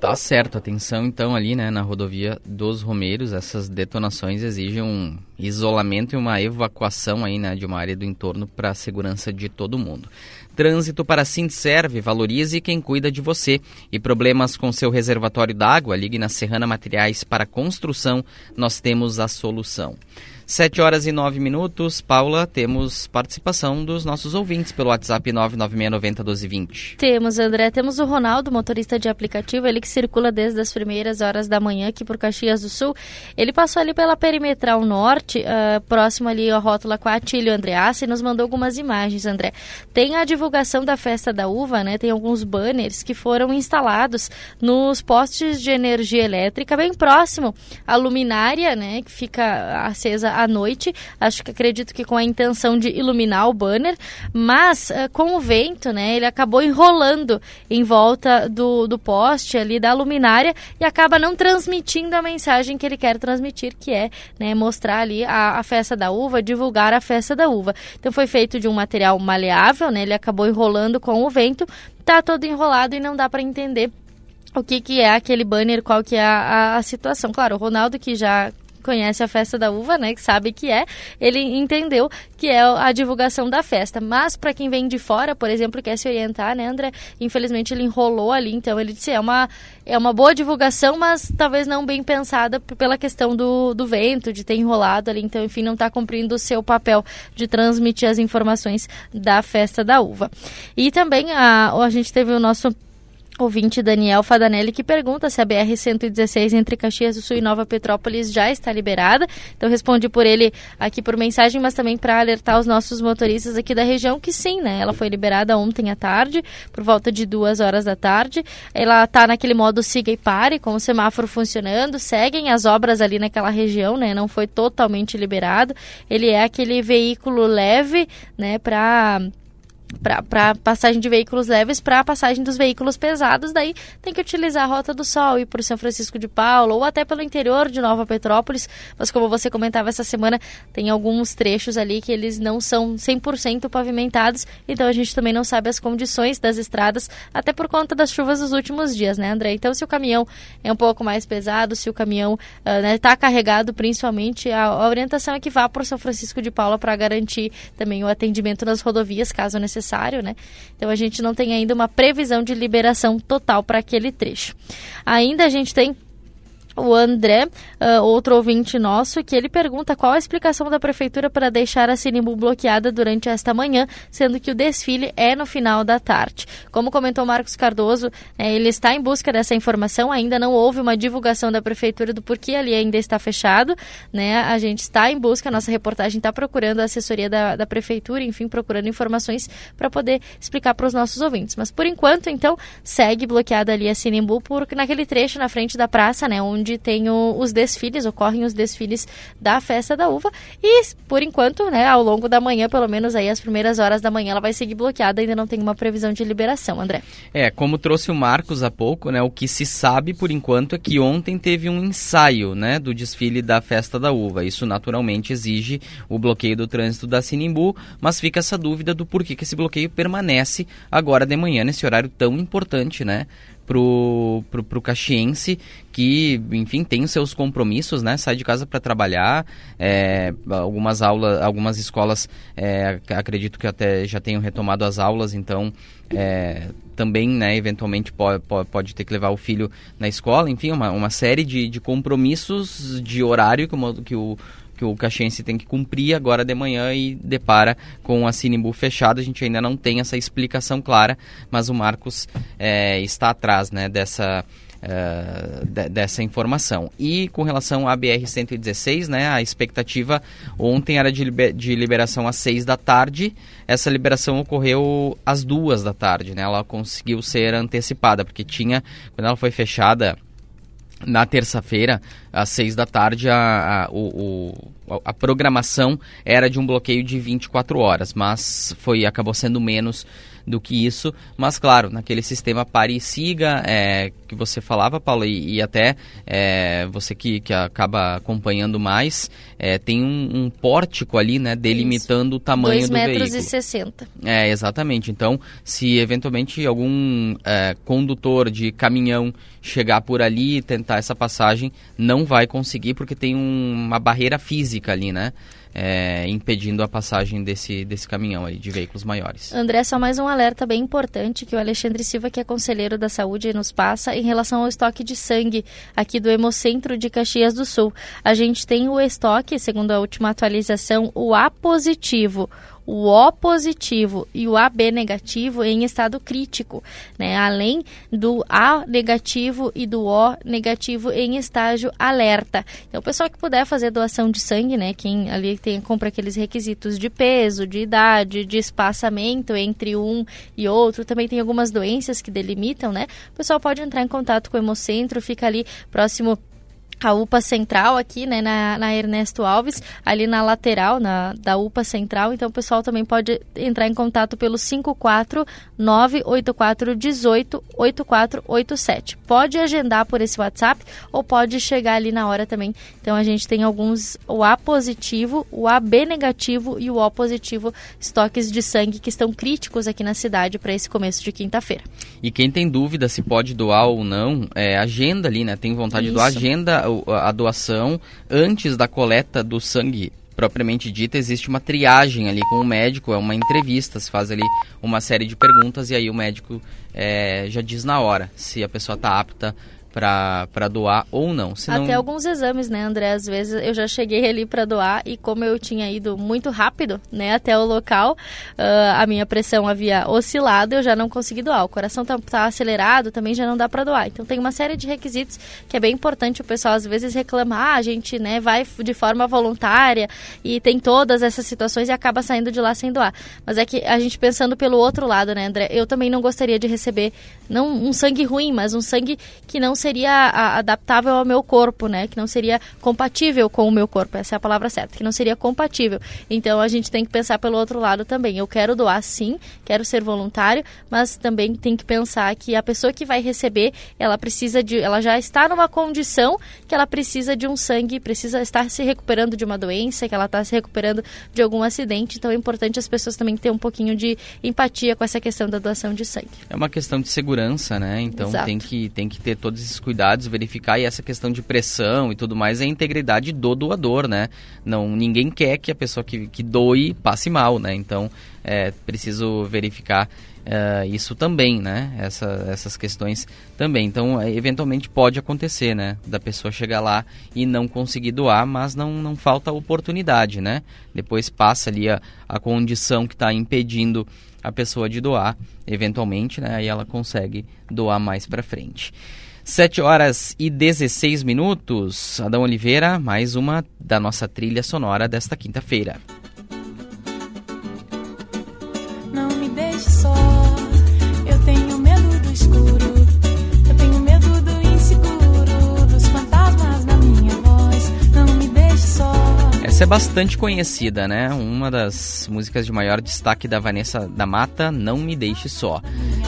Tá certo, atenção então ali, né, na rodovia dos Romeiros, essas detonações exigem um isolamento e uma evacuação aí, né, de uma área do entorno para a segurança de todo mundo. Trânsito para Sindserve, valorize quem cuida de você. E problemas com seu reservatório d'água, ligue na Serrana Materiais para Construção, nós temos a solução. 7 horas e 9 minutos. Paula, temos participação dos nossos ouvintes pelo WhatsApp 996901220. Temos, André. Temos o Ronaldo, motorista de aplicativo, ele que circula desde as primeiras horas da manhã aqui por Caxias do Sul. Ele passou ali pela Perimetral Norte, uh, próximo ali à rótula com a Atílio Andreassi, e nos mandou algumas imagens, André. Tem a divulgação da festa da uva, né? Tem alguns banners que foram instalados nos postes de energia elétrica, bem próximo à luminária, né? Que fica acesa à noite. Acho que acredito que com a intenção de iluminar o banner, mas uh, com o vento, né, ele acabou enrolando em volta do, do poste ali da luminária e acaba não transmitindo a mensagem que ele quer transmitir, que é né, mostrar ali a, a festa da uva, divulgar a festa da uva. Então foi feito de um material maleável, né, ele acabou enrolando com o vento, tá todo enrolado e não dá para entender o que, que é aquele banner, qual que é a, a, a, situação. Claro, o Ronaldo, que já conhece a festa da uva, né, que sabe que é, ele entendeu que é a divulgação da festa. Mas para quem vem de fora, por exemplo, quer se orientar, né, André? Infelizmente ele enrolou ali, então ele disse é uma é uma boa divulgação, mas talvez não bem pensada pela questão do, do vento, de ter enrolado ali, então enfim, não está cumprindo o seu papel de transmitir as informações da festa da uva. E também a, a gente teve o nosso Ouvinte Daniel Fadanelli que pergunta se a BR-116 entre Caxias do Sul e Nova Petrópolis já está liberada. Então respondi por ele aqui por mensagem, mas também para alertar os nossos motoristas aqui da região que sim, né? Ela foi liberada ontem à tarde, por volta de duas horas da tarde. Ela está naquele modo siga e pare, com o semáforo funcionando, seguem as obras ali naquela região, né? Não foi totalmente liberado. Ele é aquele veículo leve, né? Para para passagem de veículos leves para a passagem dos veículos pesados, daí tem que utilizar a Rota do Sol, ir por São Francisco de Paula ou até pelo interior de Nova Petrópolis, mas como você comentava essa semana, tem alguns trechos ali que eles não são 100% pavimentados, então a gente também não sabe as condições das estradas, até por conta das chuvas dos últimos dias, né, André? Então, se o caminhão é um pouco mais pesado, se o caminhão está uh, né, tá carregado, principalmente, a, a orientação é que vá por São Francisco de Paula para garantir também o atendimento nas rodovias, caso necessário necessário, né? Então a gente não tem ainda uma previsão de liberação total para aquele trecho. Ainda a gente tem o André, uh, outro ouvinte nosso, que ele pergunta qual a explicação da prefeitura para deixar a Sinimbu bloqueada durante esta manhã, sendo que o desfile é no final da tarde. Como comentou Marcos Cardoso, é, ele está em busca dessa informação, ainda não houve uma divulgação da prefeitura do porquê ali ainda está fechado, né? A gente está em busca, nossa reportagem está procurando a assessoria da, da prefeitura, enfim, procurando informações para poder explicar para os nossos ouvintes. Mas por enquanto, então, segue bloqueada ali a Sinimbu por naquele trecho na frente da praça, né? Onde onde tem o, os desfiles, ocorrem os desfiles da festa da uva. E por enquanto, né, ao longo da manhã, pelo menos aí as primeiras horas da manhã, ela vai seguir bloqueada, ainda não tem uma previsão de liberação, André. É, como trouxe o Marcos há pouco, né, o que se sabe por enquanto é que ontem teve um ensaio, né, do desfile da festa da uva. Isso naturalmente exige o bloqueio do trânsito da Sinimbu, mas fica essa dúvida do porquê que esse bloqueio permanece agora de manhã nesse horário tão importante, né? Pro, pro, pro caxiense que, enfim, tem seus compromissos, né? Sai de casa para trabalhar. É, algumas aulas, algumas escolas, é, acredito que até já tenham retomado as aulas, então é, também, né, eventualmente pode, pode ter que levar o filho na escola. Enfim, uma, uma série de, de compromissos de horário que o, que o que o Caxiense tem que cumprir agora de manhã e depara com a Sinimbu fechada. A gente ainda não tem essa explicação clara, mas o Marcos é, está atrás né, dessa, uh, de, dessa informação. E com relação à BR-116, né, a expectativa ontem era de, liber, de liberação às 6 da tarde. Essa liberação ocorreu às 2 da tarde. Né, ela conseguiu ser antecipada, porque tinha, quando ela foi fechada na terça-feira, às seis da tarde, a, a, o, o, a programação era de um bloqueio de 24 horas, mas foi acabou sendo menos do que isso. Mas, claro, naquele sistema pare e siga é, que você falava, Paulo, e, e até é, você que, que acaba acompanhando mais, é, tem um, um, pórtico ali, né, delimitando isso. o tamanho Dois do veículo. 2 metros e 60. É, exatamente. Então, se eventualmente algum é, condutor de caminhão chegar por ali e tentar essa passagem, não vai conseguir porque tem um, uma barreira física ali, né? É, impedindo a passagem desse, desse caminhão aí, de veículos maiores. André, só mais um alerta bem importante que o Alexandre Silva, que é conselheiro da saúde, nos passa em relação ao estoque de sangue aqui do Hemocentro de Caxias do Sul. A gente tem o estoque, segundo a última atualização, o A positivo o O positivo e o AB negativo em estado crítico, né? além do A negativo e do O negativo em estágio alerta. Então, o pessoal que puder fazer doação de sangue, né? quem ali tem, compra aqueles requisitos de peso, de idade, de espaçamento entre um e outro, também tem algumas doenças que delimitam, né? O pessoal pode entrar em contato com o Hemocentro, fica ali próximo a UPA Central aqui, né, na, na, Ernesto Alves, ali na lateral na, da UPA Central. Então, o pessoal também pode entrar em contato pelo 54984188487. Pode agendar por esse WhatsApp ou pode chegar ali na hora também. Então, a gente tem alguns, o A positivo, o AB negativo e o O positivo, estoques de sangue que estão críticos aqui na cidade para esse começo de quinta-feira. E quem tem dúvida se pode doar ou não, é, agenda ali, né? Tem vontade Isso. de doar, agenda a doação antes da coleta do sangue propriamente dita, existe uma triagem ali com o médico, é uma entrevista, se faz ali uma série de perguntas e aí o médico é, já diz na hora se a pessoa está apta para doar ou não. Senão... Até alguns exames, né, André? Às vezes eu já cheguei ali para doar e como eu tinha ido muito rápido, né, até o local, uh, a minha pressão havia oscilado, eu já não consegui doar. O coração tá, tá acelerado, também já não dá para doar. Então tem uma série de requisitos que é bem importante o pessoal às vezes reclamar, ah, a gente, né, vai de forma voluntária e tem todas essas situações e acaba saindo de lá sem doar. Mas é que a gente pensando pelo outro lado, né, André? Eu também não gostaria de receber não um sangue ruim, mas um sangue que não seria adaptável ao meu corpo, né? Que não seria compatível com o meu corpo, essa é a palavra certa, que não seria compatível. Então a gente tem que pensar pelo outro lado também. Eu quero doar sim, quero ser voluntário, mas também tem que pensar que a pessoa que vai receber, ela precisa de, ela já está numa condição que ela precisa de um sangue, precisa estar se recuperando de uma doença, que ela está se recuperando de algum acidente. Então é importante as pessoas também ter um pouquinho de empatia com essa questão da doação de sangue. É uma questão de segurança, né? Então tem que, tem que ter todos esses cuidados, verificar e essa questão de pressão e tudo mais é a integridade do doador, né? Não, ninguém quer que a pessoa que, que doe passe mal, né? Então é preciso verificar uh, isso também, né? Essa, essas questões também. Então, é, eventualmente pode acontecer, né? Da pessoa chegar lá e não conseguir doar, mas não, não falta oportunidade, né? Depois passa ali a, a condição que está impedindo a pessoa de doar, eventualmente, né? Aí ela consegue doar mais para frente. 7 horas e 16 minutos. Adão Oliveira, mais uma da nossa trilha sonora desta quinta-feira. Essa é bastante conhecida, né? Uma das músicas de maior destaque da Vanessa da Mata, Não Me Deixe Só.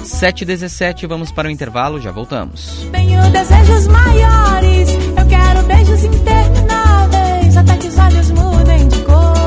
7h17, vamos para o intervalo, já voltamos. Tenho desejos maiores, eu quero beijos intermináveis, até que os olhos mudem de cor.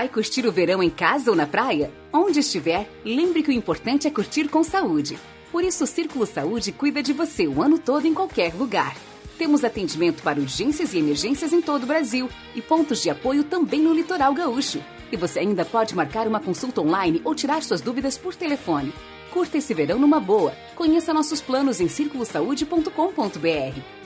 Vai curtir o verão em casa ou na praia? Onde estiver, lembre que o importante é curtir com saúde. Por isso, o Círculo Saúde cuida de você o ano todo em qualquer lugar. Temos atendimento para urgências e emergências em todo o Brasil e pontos de apoio também no litoral gaúcho. E você ainda pode marcar uma consulta online ou tirar suas dúvidas por telefone. Curta esse verão numa boa. Conheça nossos planos em circulosaude.com.br.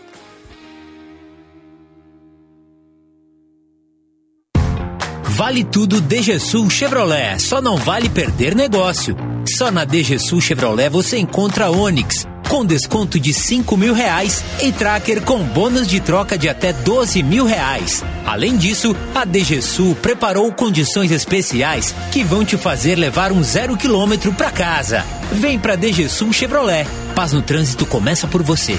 Vale tudo DGSul Chevrolet, só não vale perder negócio. Só na DGSul Chevrolet você encontra Onix, com desconto de 5 mil reais e Tracker com bônus de troca de até 12 mil reais. Além disso, a DGSul preparou condições especiais que vão te fazer levar um zero quilômetro para casa. Vem pra DGSul Chevrolet. Paz no trânsito começa por você.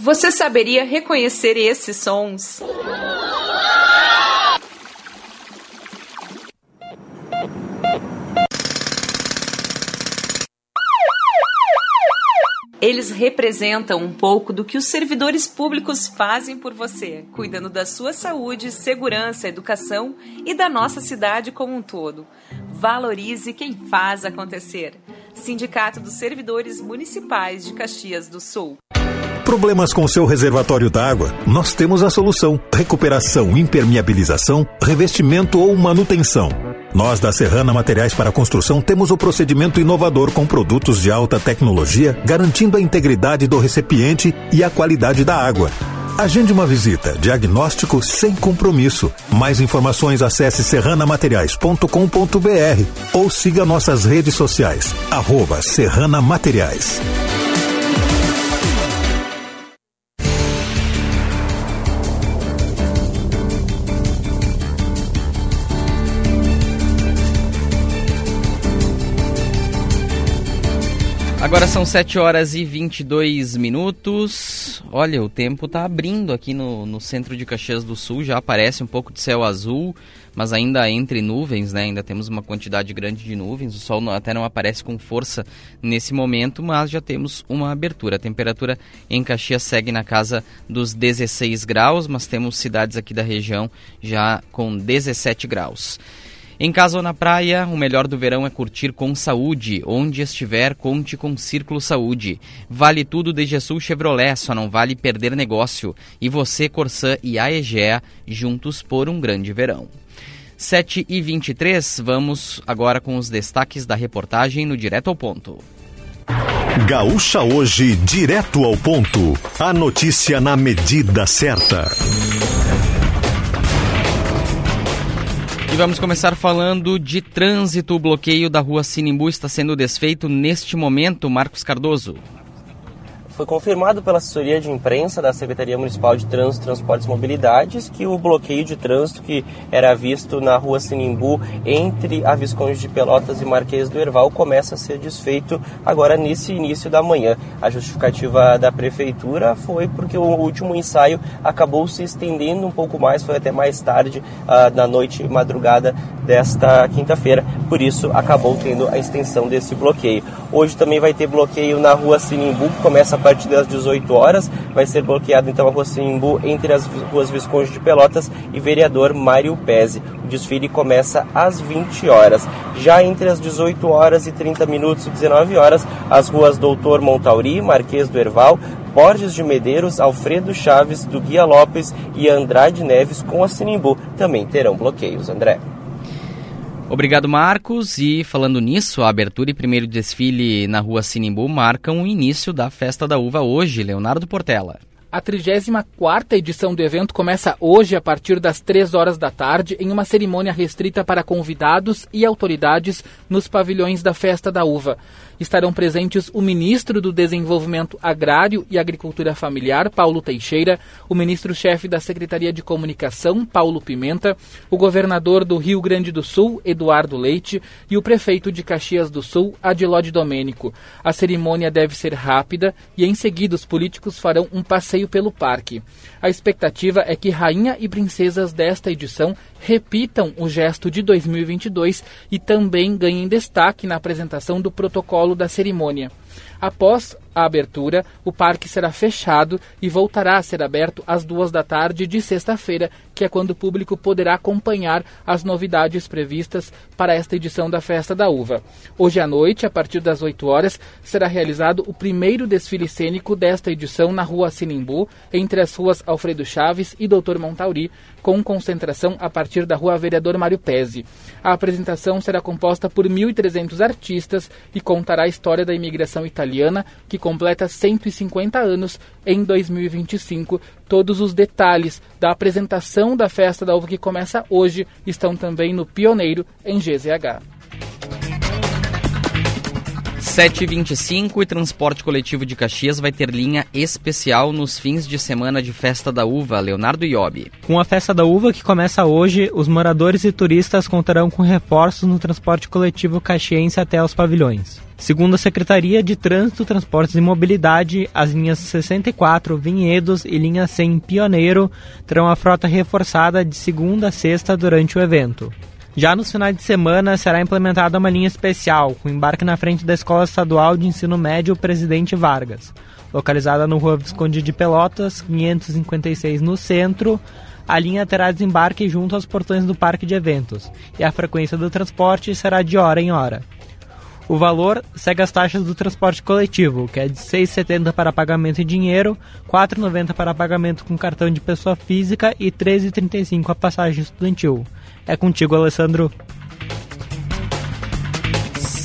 Você saberia reconhecer esses sons? Eles representam um pouco do que os servidores públicos fazem por você, cuidando da sua saúde, segurança, educação e da nossa cidade como um todo. Valorize quem faz acontecer. Sindicato dos Servidores Municipais de Caxias do Sul. Problemas com seu reservatório d'água? Nós temos a solução: recuperação, impermeabilização, revestimento ou manutenção. Nós da Serrana Materiais para Construção temos o procedimento inovador com produtos de alta tecnologia, garantindo a integridade do recipiente e a qualidade da água. Agende uma visita. Diagnóstico sem compromisso. Mais informações acesse serranamateriais.com.br ou siga nossas redes sociais. Arroba Serrana Materiais. Agora são 7 horas e 22 minutos. Olha, o tempo está abrindo aqui no, no centro de Caxias do Sul. Já aparece um pouco de céu azul, mas ainda entre nuvens, né? Ainda temos uma quantidade grande de nuvens. O sol não, até não aparece com força nesse momento, mas já temos uma abertura. A temperatura em Caxias segue na casa dos 16 graus, mas temos cidades aqui da região já com 17 graus. Em casa ou na praia, o melhor do verão é curtir com saúde. Onde estiver, conte com Círculo Saúde. Vale tudo de Jesus Chevrolet, só não vale perder negócio. E você, Corsã e a Egea, juntos por um grande verão. 7 e 23 vamos agora com os destaques da reportagem no Direto ao Ponto. Gaúcha hoje, direto ao ponto. A notícia na medida certa. Vamos começar falando de trânsito. O bloqueio da rua Sinimbu está sendo desfeito neste momento, Marcos Cardoso. Foi confirmado pela assessoria de imprensa da Secretaria Municipal de Trânsito, Transportes e Mobilidades que o bloqueio de trânsito que era visto na rua Sinimbu entre a Visconde de Pelotas e Marquês do Erval começa a ser desfeito agora nesse início da manhã. A justificativa da prefeitura foi porque o último ensaio acabou se estendendo um pouco mais, foi até mais tarde, uh, na noite e madrugada desta quinta-feira, por isso acabou tendo a extensão desse bloqueio. Hoje também vai ter bloqueio na rua Sinimbu, que começa a partir das 18 horas. Vai ser bloqueado então a rua Sinimbu entre as ruas Visconde de Pelotas e vereador Mário Pese. O desfile começa às 20 horas. Já entre as 18 horas e 30 minutos e 19 horas, as ruas Doutor Montauri, Marquês do Erval, Borges de Medeiros, Alfredo Chaves, do Guia Lopes e Andrade Neves com a Sinimbu também terão bloqueios. André. Obrigado, Marcos. E falando nisso, a abertura e primeiro desfile na rua Sinimbu marcam o início da Festa da Uva hoje. Leonardo Portela. A 34ª edição do evento começa hoje a partir das 3 horas da tarde em uma cerimônia restrita para convidados e autoridades nos pavilhões da Festa da Uva estarão presentes o ministro do Desenvolvimento Agrário e Agricultura Familiar, Paulo Teixeira, o ministro-chefe da Secretaria de Comunicação, Paulo Pimenta, o governador do Rio Grande do Sul, Eduardo Leite, e o prefeito de Caxias do Sul, Adilode Domênico. A cerimônia deve ser rápida e em seguida os políticos farão um passeio pelo parque. A expectativa é que rainha e princesas desta edição repitam o gesto de 2022 e também ganhem destaque na apresentação do protocolo da cerimônia. Após a abertura, o parque será fechado e voltará a ser aberto às duas da tarde de sexta-feira, que é quando o público poderá acompanhar as novidades previstas para esta edição da Festa da Uva. Hoje à noite, a partir das 8 horas, será realizado o primeiro desfile cênico desta edição na Rua Sinimbu, entre as ruas Alfredo Chaves e Doutor Montauri, com concentração a partir da Rua Vereador Mário Pese. A apresentação será composta por 1.300 artistas e contará a história da imigração italiana, que completa 150 anos em 2025. Todos os detalhes da apresentação da festa da uva que começa hoje estão também no Pioneiro em GZH. 7h25 e transporte coletivo de Caxias vai ter linha especial nos fins de semana de Festa da Uva. Leonardo Iobi. Com a Festa da Uva que começa hoje, os moradores e turistas contarão com reforços no transporte coletivo caxiense até os pavilhões. Segundo a Secretaria de Trânsito, Transportes e Mobilidade, as linhas 64 Vinhedos e linha 100 Pioneiro terão a frota reforçada de segunda a sexta durante o evento. Já nos finais de semana será implementada uma linha especial, com embarque na frente da Escola Estadual de Ensino Médio Presidente Vargas, localizada no Rua Visconde de Pelotas, 556 no centro. A linha terá desembarque junto aos portões do parque de eventos, e a frequência do transporte será de hora em hora. O valor segue as taxas do transporte coletivo, que é de R$ 6,70 para pagamento em dinheiro, R$ 4,90 para pagamento com cartão de pessoa física e R$ 13,35 a passagem estudantil. É contigo, Alessandro.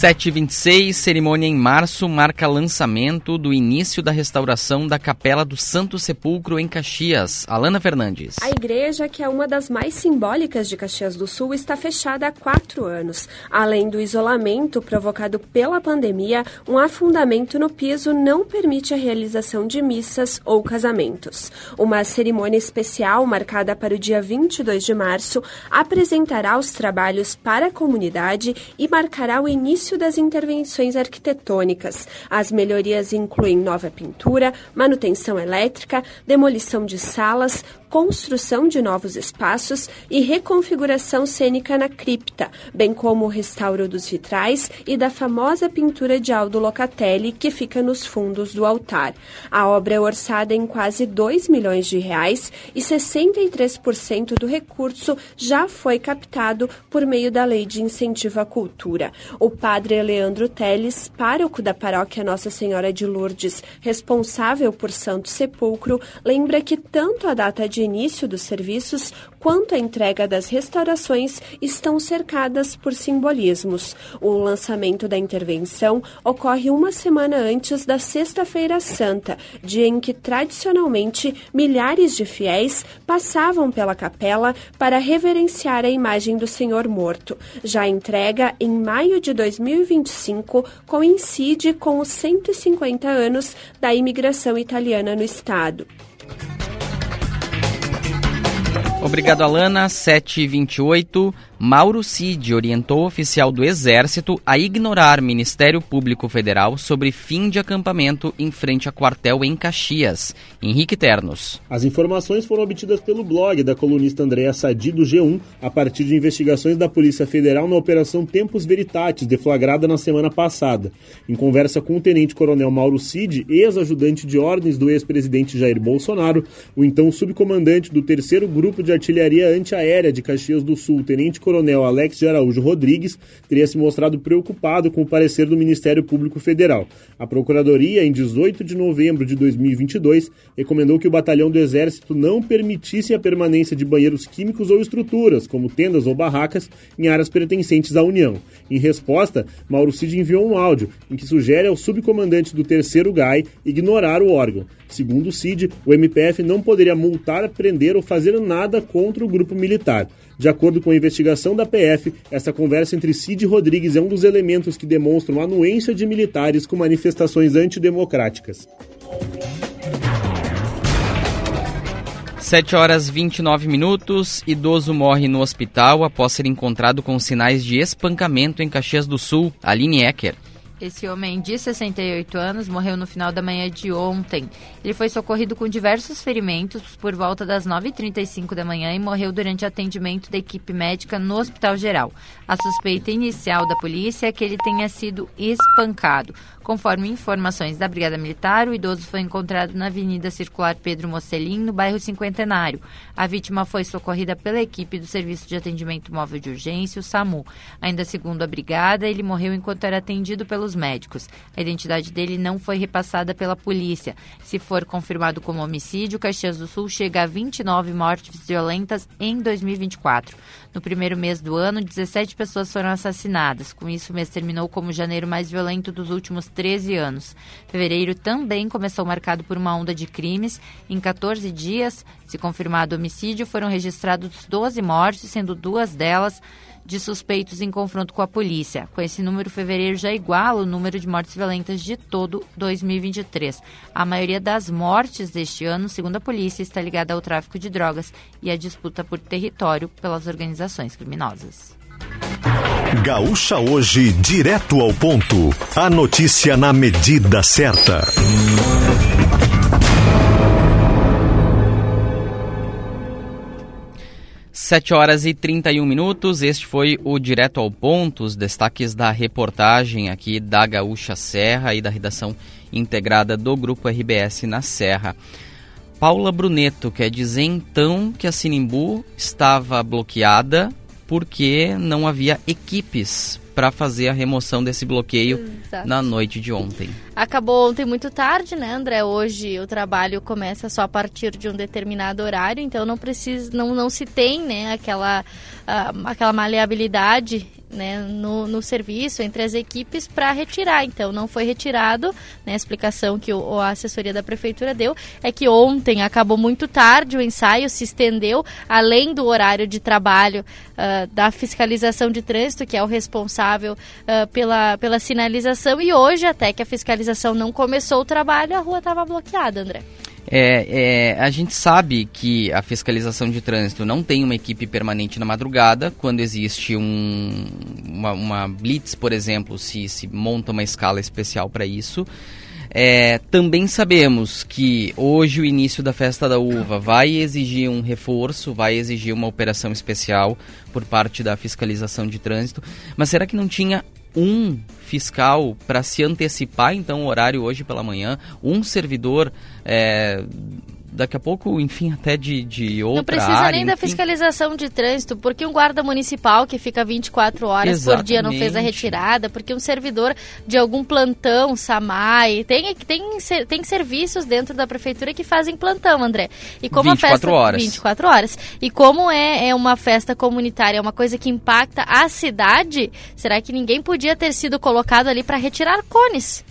726, cerimônia em março, marca lançamento do início da restauração da Capela do Santo Sepulcro em Caxias. Alana Fernandes. A igreja, que é uma das mais simbólicas de Caxias do Sul, está fechada há quatro anos. Além do isolamento provocado pela pandemia, um afundamento no piso não permite a realização de missas ou casamentos. Uma cerimônia especial, marcada para o dia 22 de março, apresentará os trabalhos para a comunidade e marcará o início início das intervenções arquitetônicas. As melhorias incluem nova pintura, manutenção elétrica, demolição de salas, construção de novos espaços e reconfiguração cênica na cripta, bem como o restauro dos vitrais e da famosa pintura de Aldo Locatelli que fica nos fundos do altar. A obra é orçada em quase 2 milhões de reais e 63% do recurso já foi captado por meio da Lei de Incentivo à Cultura. O padre Leandro Teles, pároco da paróquia Nossa Senhora de Lourdes, responsável por Santo Sepulcro, lembra que tanto a data de início dos serviços quanto a entrega das restaurações estão cercadas por simbolismos. O lançamento da intervenção ocorre uma semana antes da Sexta-feira Santa, dia em que tradicionalmente milhares de fiéis passavam pela capela para reverenciar a imagem do Senhor morto. Já entrega, em maio de 2020, 2025 coincide com os 150 anos da imigração italiana no estado. Obrigado, Alana. 728. Mauro Cid orientou o oficial do Exército a ignorar Ministério Público Federal sobre fim de acampamento em frente a quartel em Caxias. Henrique Ternos. As informações foram obtidas pelo blog da colunista Andréa Sadi do G1 a partir de investigações da Polícia Federal na Operação Tempos Veritatis, deflagrada na semana passada. Em conversa com o tenente-coronel Mauro Cid, ex-ajudante de ordens do ex-presidente Jair Bolsonaro, o então subcomandante do terceiro grupo de artilharia antiaérea de Caxias do Sul, tenente-coronel coronel Alex de Araújo Rodrigues teria se mostrado preocupado com o parecer do Ministério Público Federal. A Procuradoria, em 18 de novembro de 2022, recomendou que o batalhão do Exército não permitisse a permanência de banheiros químicos ou estruturas, como tendas ou barracas, em áreas pertencentes à União. Em resposta, Mauro Cid enviou um áudio em que sugere ao subcomandante do terceiro GAI ignorar o órgão. Segundo o CID, o MPF não poderia multar, prender ou fazer nada contra o grupo militar. De acordo com a investigação da PF, essa conversa entre Cid Rodrigues é um dos elementos que demonstram a anuência de militares com manifestações antidemocráticas. 7 horas 29 minutos. Idoso morre no hospital após ser encontrado com sinais de espancamento em Caxias do Sul. Aline Ecker. Esse homem de 68 anos morreu no final da manhã de ontem. Ele foi socorrido com diversos ferimentos por volta das 9h35 da manhã e morreu durante atendimento da equipe médica no Hospital Geral. A suspeita inicial da polícia é que ele tenha sido espancado. Conforme informações da Brigada Militar, o idoso foi encontrado na Avenida Circular Pedro Mocelin, no bairro Cinquentenário. A vítima foi socorrida pela equipe do Serviço de Atendimento Móvel de Urgência, o SAMU. Ainda segundo a Brigada, ele morreu enquanto era atendido pelos médicos. A identidade dele não foi repassada pela polícia. Se for confirmado como homicídio, Caxias do Sul chega a 29 mortes violentas em 2024. No primeiro mês do ano, 17 pessoas foram assassinadas. Com isso, o mês terminou como o janeiro mais violento dos últimos 13 anos. Fevereiro também começou marcado por uma onda de crimes. Em 14 dias, se confirmado homicídio, foram registrados 12 mortes, sendo duas delas de suspeitos em confronto com a polícia. Com esse número, fevereiro já iguala o número de mortes violentas de todo 2023. A maioria das mortes deste ano, segundo a polícia, está ligada ao tráfico de drogas e à disputa por território pelas organizações criminosas. Gaúcha hoje, direto ao ponto. A notícia na medida certa. Sete horas e 31 minutos. Este foi o Direto ao Ponto, os destaques da reportagem aqui da Gaúcha Serra e da redação integrada do Grupo RBS na Serra. Paula Bruneto quer dizer então que a Sinimbu estava bloqueada porque não havia equipes para fazer a remoção desse bloqueio Exato. na noite de ontem. Acabou ontem muito tarde, né, André? Hoje o trabalho começa só a partir de um determinado horário, então não precisa, não, não se tem, né, aquela, uh, aquela maleabilidade né, no, no serviço entre as equipes para retirar. Então, não foi retirado. Né, a explicação que o, a assessoria da prefeitura deu é que ontem acabou muito tarde o ensaio, se estendeu além do horário de trabalho uh, da fiscalização de trânsito, que é o responsável uh, pela, pela sinalização, e hoje, até que a fiscalização não começou o trabalho, a rua estava bloqueada, André. É, é, a gente sabe que a fiscalização de trânsito não tem uma equipe permanente na madrugada. Quando existe um, uma, uma blitz, por exemplo, se, se monta uma escala especial para isso. É, também sabemos que hoje o início da festa da uva vai exigir um reforço, vai exigir uma operação especial por parte da fiscalização de trânsito. Mas será que não tinha um fiscal para se antecipar então o horário hoje pela manhã, um servidor é, daqui a pouco, enfim, até de, de outra Não precisa área, nem da enfim. fiscalização de trânsito, porque um guarda municipal que fica 24 horas por dia não fez a Exatamente. retirada, porque um servidor de algum plantão, SAMAI, tem, tem, tem serviços dentro da prefeitura que fazem plantão, André. E como a 24 festa... horas. 24 horas. E como é, é uma festa comunitária, é uma coisa que impacta a cidade, será que ninguém podia ter sido colocado ali para retirar cones?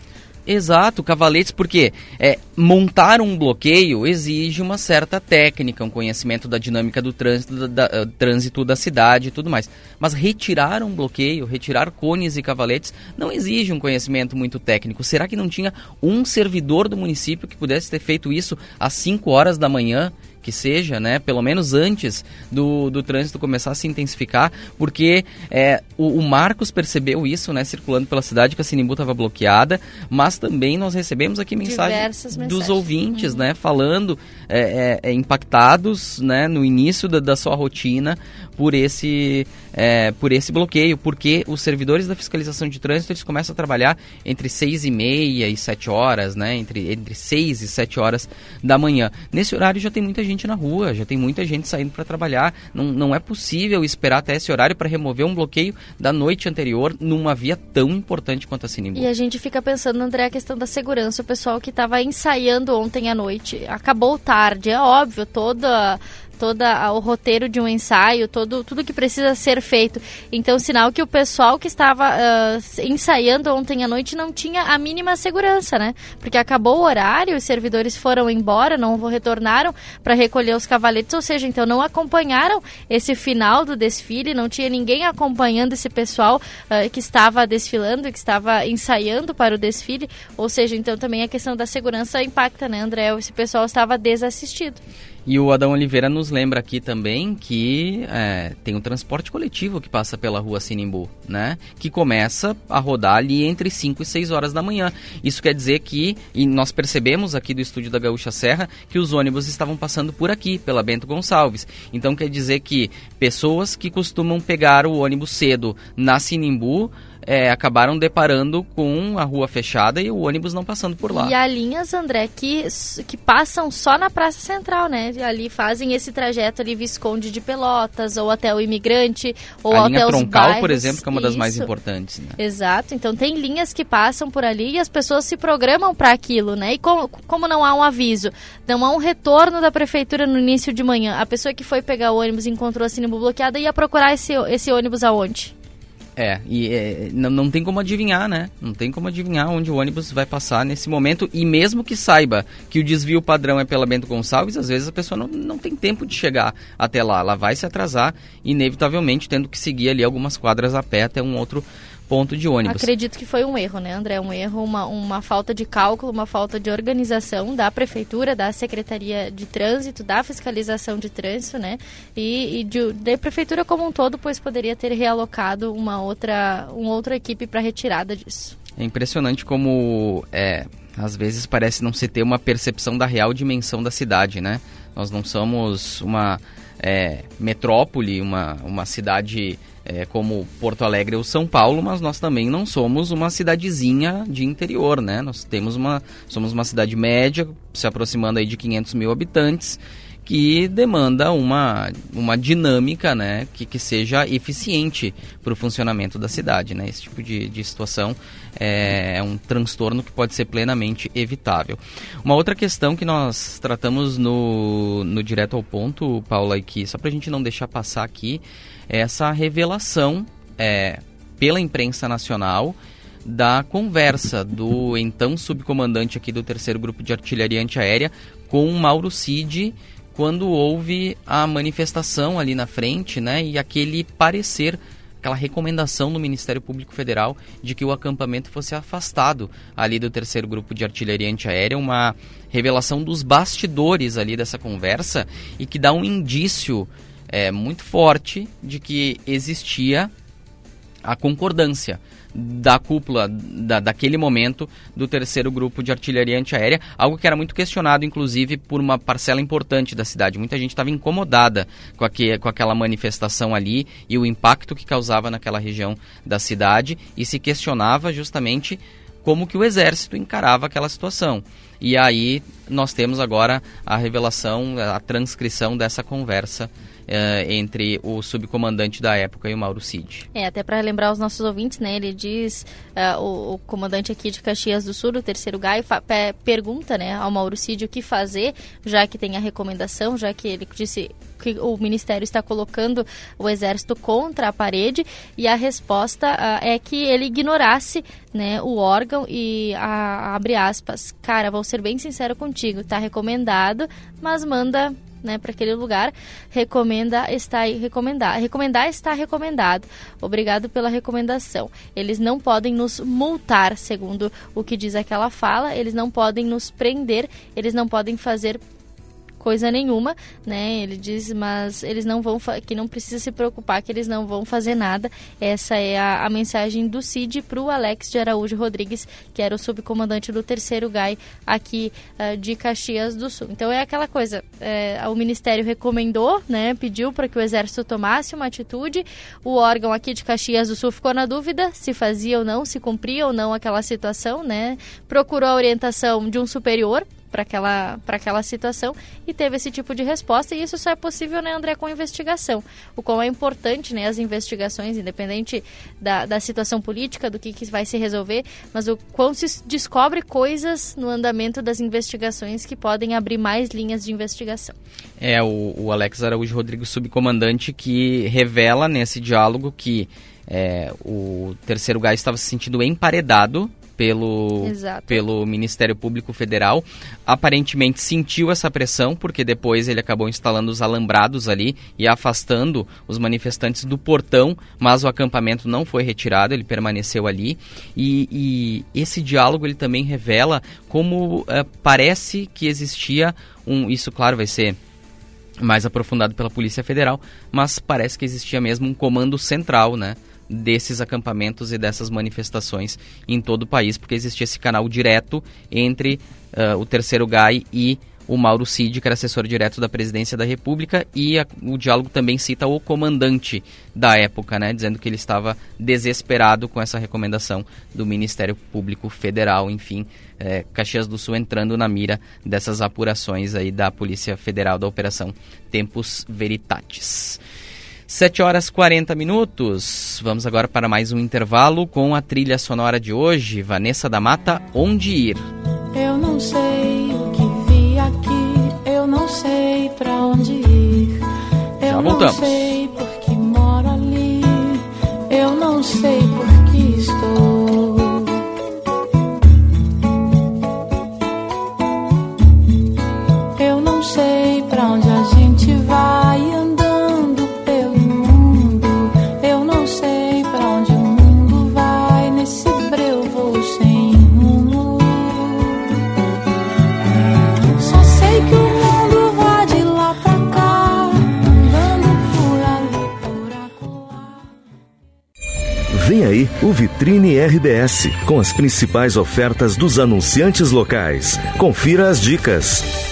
Exato, cavaletes, porque é, montar um bloqueio exige uma certa técnica, um conhecimento da dinâmica do trânsito, da, da, uh, trânsito da cidade e tudo mais. Mas retirar um bloqueio, retirar cones e cavaletes, não exige um conhecimento muito técnico. Será que não tinha um servidor do município que pudesse ter feito isso às 5 horas da manhã? Que seja, né, pelo menos antes do, do trânsito começar a se intensificar, porque é, o, o Marcos percebeu isso, né, circulando pela cidade, que a Sinimbu estava bloqueada, mas também nós recebemos aqui mensagens dos ouvintes, uhum. né, falando, é, é, é, impactados, né, no início da, da sua rotina por esse, é, por esse bloqueio, porque os servidores da fiscalização de trânsito, eles começam a trabalhar entre seis e meia e sete horas, né, entre, entre seis e sete horas da manhã. Nesse horário já tem muita gente gente na rua, já tem muita gente saindo para trabalhar. Não, não é possível esperar até esse horário para remover um bloqueio da noite anterior numa via tão importante quanto a Sinimbu. E a gente fica pensando, André, a questão da segurança. O pessoal que estava ensaiando ontem à noite acabou tarde, é óbvio, toda todo o roteiro de um ensaio, todo, tudo que precisa ser feito. Então, sinal que o pessoal que estava uh, ensaiando ontem à noite não tinha a mínima segurança, né? Porque acabou o horário, os servidores foram embora, não retornaram para recolher os cavaletes, ou seja, então não acompanharam esse final do desfile, não tinha ninguém acompanhando esse pessoal uh, que estava desfilando, que estava ensaiando para o desfile, ou seja, então também a questão da segurança impacta, né, André? Esse pessoal estava desassistido. E o Adão Oliveira nos lembra aqui também que é, tem um transporte coletivo que passa pela rua Sinimbu, né? Que começa a rodar ali entre 5 e 6 horas da manhã. Isso quer dizer que, e nós percebemos aqui do estúdio da Gaúcha Serra, que os ônibus estavam passando por aqui, pela Bento Gonçalves. Então quer dizer que pessoas que costumam pegar o ônibus cedo na Sinimbu é, acabaram deparando com a rua fechada e o ônibus não passando por lá. E há linhas, André, que, que passam só na Praça Central, né? Ali fazem esse trajeto ali Visconde de Pelotas, ou até o Imigrante, ou a até linha Troncal, bairros. por exemplo, que é uma das Isso. mais importantes. Né? Exato, então tem linhas que passam por ali e as pessoas se programam para aquilo, né? E como, como não há um aviso, não há um retorno da prefeitura no início de manhã, a pessoa que foi pegar o ônibus e encontrou a Sinimbu bloqueada ia procurar esse, esse ônibus aonde? É, e é, não, não tem como adivinhar, né? Não tem como adivinhar onde o ônibus vai passar nesse momento. E mesmo que saiba que o desvio padrão é pela Bento Gonçalves, às vezes a pessoa não, não tem tempo de chegar até lá. Ela vai se atrasar, inevitavelmente, tendo que seguir ali algumas quadras a pé até um outro ponto de ônibus. Acredito que foi um erro, né, André? Um erro, uma, uma falta de cálculo, uma falta de organização da prefeitura, da Secretaria de Trânsito, da fiscalização de trânsito, né? E, e de, da prefeitura como um todo, pois poderia ter realocado uma outra, uma outra equipe para retirada disso. É impressionante como é, às vezes parece não se ter uma percepção da real dimensão da cidade, né? Nós não somos uma é, metrópole, uma, uma cidade é, como Porto Alegre ou São Paulo, mas nós também não somos uma cidadezinha de interior, né? Nós temos uma, somos uma cidade média, se aproximando aí de 500 mil habitantes, que demanda uma, uma dinâmica né, que, que seja eficiente para o funcionamento da cidade. Né? Esse tipo de, de situação é, é um transtorno que pode ser plenamente evitável. Uma outra questão que nós tratamos no, no Direto ao Ponto, Paula, e que só para a gente não deixar passar aqui, é essa revelação é, pela imprensa nacional da conversa do então subcomandante aqui do terceiro grupo de artilharia antiaérea com Mauro Cid quando houve a manifestação ali na frente, né, e aquele parecer, aquela recomendação do Ministério Público Federal de que o acampamento fosse afastado ali do terceiro grupo de artilharia antiaérea, uma revelação dos bastidores ali dessa conversa e que dá um indício é, muito forte de que existia a concordância da cúpula da, daquele momento do terceiro grupo de artilharia antiaérea, algo que era muito questionado, inclusive, por uma parcela importante da cidade. Muita gente estava incomodada com, aqui, com aquela manifestação ali e o impacto que causava naquela região da cidade e se questionava justamente como que o exército encarava aquela situação. E aí nós temos agora a revelação, a transcrição dessa conversa uh, entre o subcomandante da época e o Mauro Cid. É, até para lembrar os nossos ouvintes, né? Ele diz, uh, o, o, comandante aqui de Caxias do Sul, o terceiro Gaio, pergunta né, ao Mauro Cid o que fazer, já que tem a recomendação, já que ele disse que o Ministério está colocando o Exército contra a parede e a resposta uh, é que ele ignorasse né, o órgão e a, abre aspas, cara, vou ser bem sincero contigo, está recomendado, mas manda né, para aquele lugar, recomenda está recomendar. Recomendar está recomendado. Obrigado pela recomendação. Eles não podem nos multar, segundo o que diz aquela fala, eles não podem nos prender, eles não podem fazer coisa nenhuma, né? Ele diz, mas eles não vão que não precisa se preocupar que eles não vão fazer nada. Essa é a, a mensagem do Cid para o Alex de Araújo Rodrigues, que era o subcomandante do terceiro GAI aqui uh, de Caxias do Sul. Então é aquela coisa, é, o Ministério recomendou, né? Pediu para que o Exército tomasse uma atitude. O órgão aqui de Caxias do Sul ficou na dúvida se fazia ou não, se cumpria ou não aquela situação, né? Procurou a orientação de um superior para aquela, aquela situação e teve esse tipo de resposta. E isso só é possível, né, André, com investigação. O qual é importante, né, as investigações, independente da, da situação política, do que, que vai se resolver, mas o quão se descobre coisas no andamento das investigações que podem abrir mais linhas de investigação. É, o, o Alex Araújo Rodrigues, subcomandante, que revela nesse diálogo que é, o terceiro gás estava se sentindo emparedado pelo, pelo Ministério Público Federal. Aparentemente sentiu essa pressão, porque depois ele acabou instalando os alambrados ali e afastando os manifestantes do portão, mas o acampamento não foi retirado, ele permaneceu ali. E, e esse diálogo ele também revela como é, parece que existia um. Isso, claro, vai ser mais aprofundado pela Polícia Federal, mas parece que existia mesmo um comando central, né? Desses acampamentos e dessas manifestações em todo o país, porque existia esse canal direto entre uh, o terceiro GAI e o Mauro Cid, que era assessor direto da presidência da República, e a, o diálogo também cita o comandante da época, né, dizendo que ele estava desesperado com essa recomendação do Ministério Público Federal, enfim, é, Caxias do Sul entrando na mira dessas apurações aí da Polícia Federal da Operação Tempos Veritatis. 7 horas 40 minutos. Vamos agora para mais um intervalo com a trilha sonora de hoje, Vanessa da Mata, Onde Ir. Eu não sei o que vi aqui, eu não sei para onde ir. Eu Já voltamos. não sei por que moro ali, eu não sei por que estou. Vem aí o Vitrine RBS, com as principais ofertas dos anunciantes locais. Confira as dicas.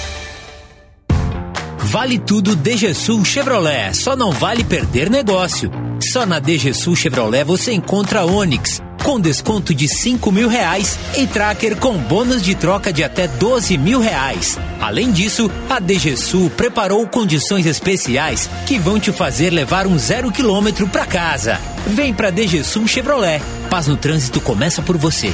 Vale tudo DGSul Chevrolet. Só não vale perder negócio. Só na DGSul Chevrolet você encontra Onix com desconto de 5 mil reais e tracker com bônus de troca de até 12 mil reais. Além disso, a DGSul preparou condições especiais que vão te fazer levar um zero quilômetro para casa. Vem pra DGSul Chevrolet. Paz no trânsito começa por você.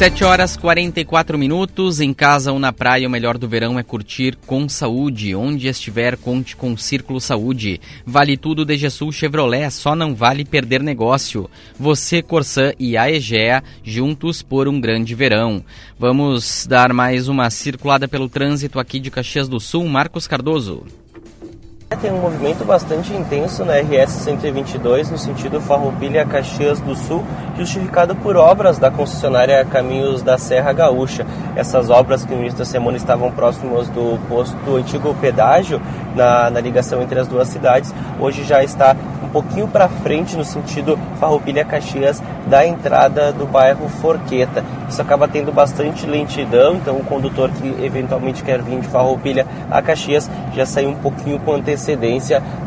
Sete horas 44 minutos, em casa ou na praia, o melhor do verão é curtir com saúde. Onde estiver, conte com o Círculo Saúde. Vale tudo de Sul Chevrolet, só não vale perder negócio. Você, Corsã e a Egea, juntos por um grande verão. Vamos dar mais uma circulada pelo trânsito aqui de Caxias do Sul. Marcos Cardoso. Tem um movimento bastante intenso na RS 122 no sentido Farroupilha Caxias do Sul, justificado por obras da concessionária Caminhos da Serra Gaúcha. Essas obras que no início da semana estavam próximas do posto do antigo pedágio na, na ligação entre as duas cidades, hoje já está um pouquinho para frente no sentido Farroupilha Caxias da entrada do bairro Forqueta. Isso acaba tendo bastante lentidão, então o condutor que eventualmente quer vir de Farroupilha a Caxias já saiu um pouquinho com antecedência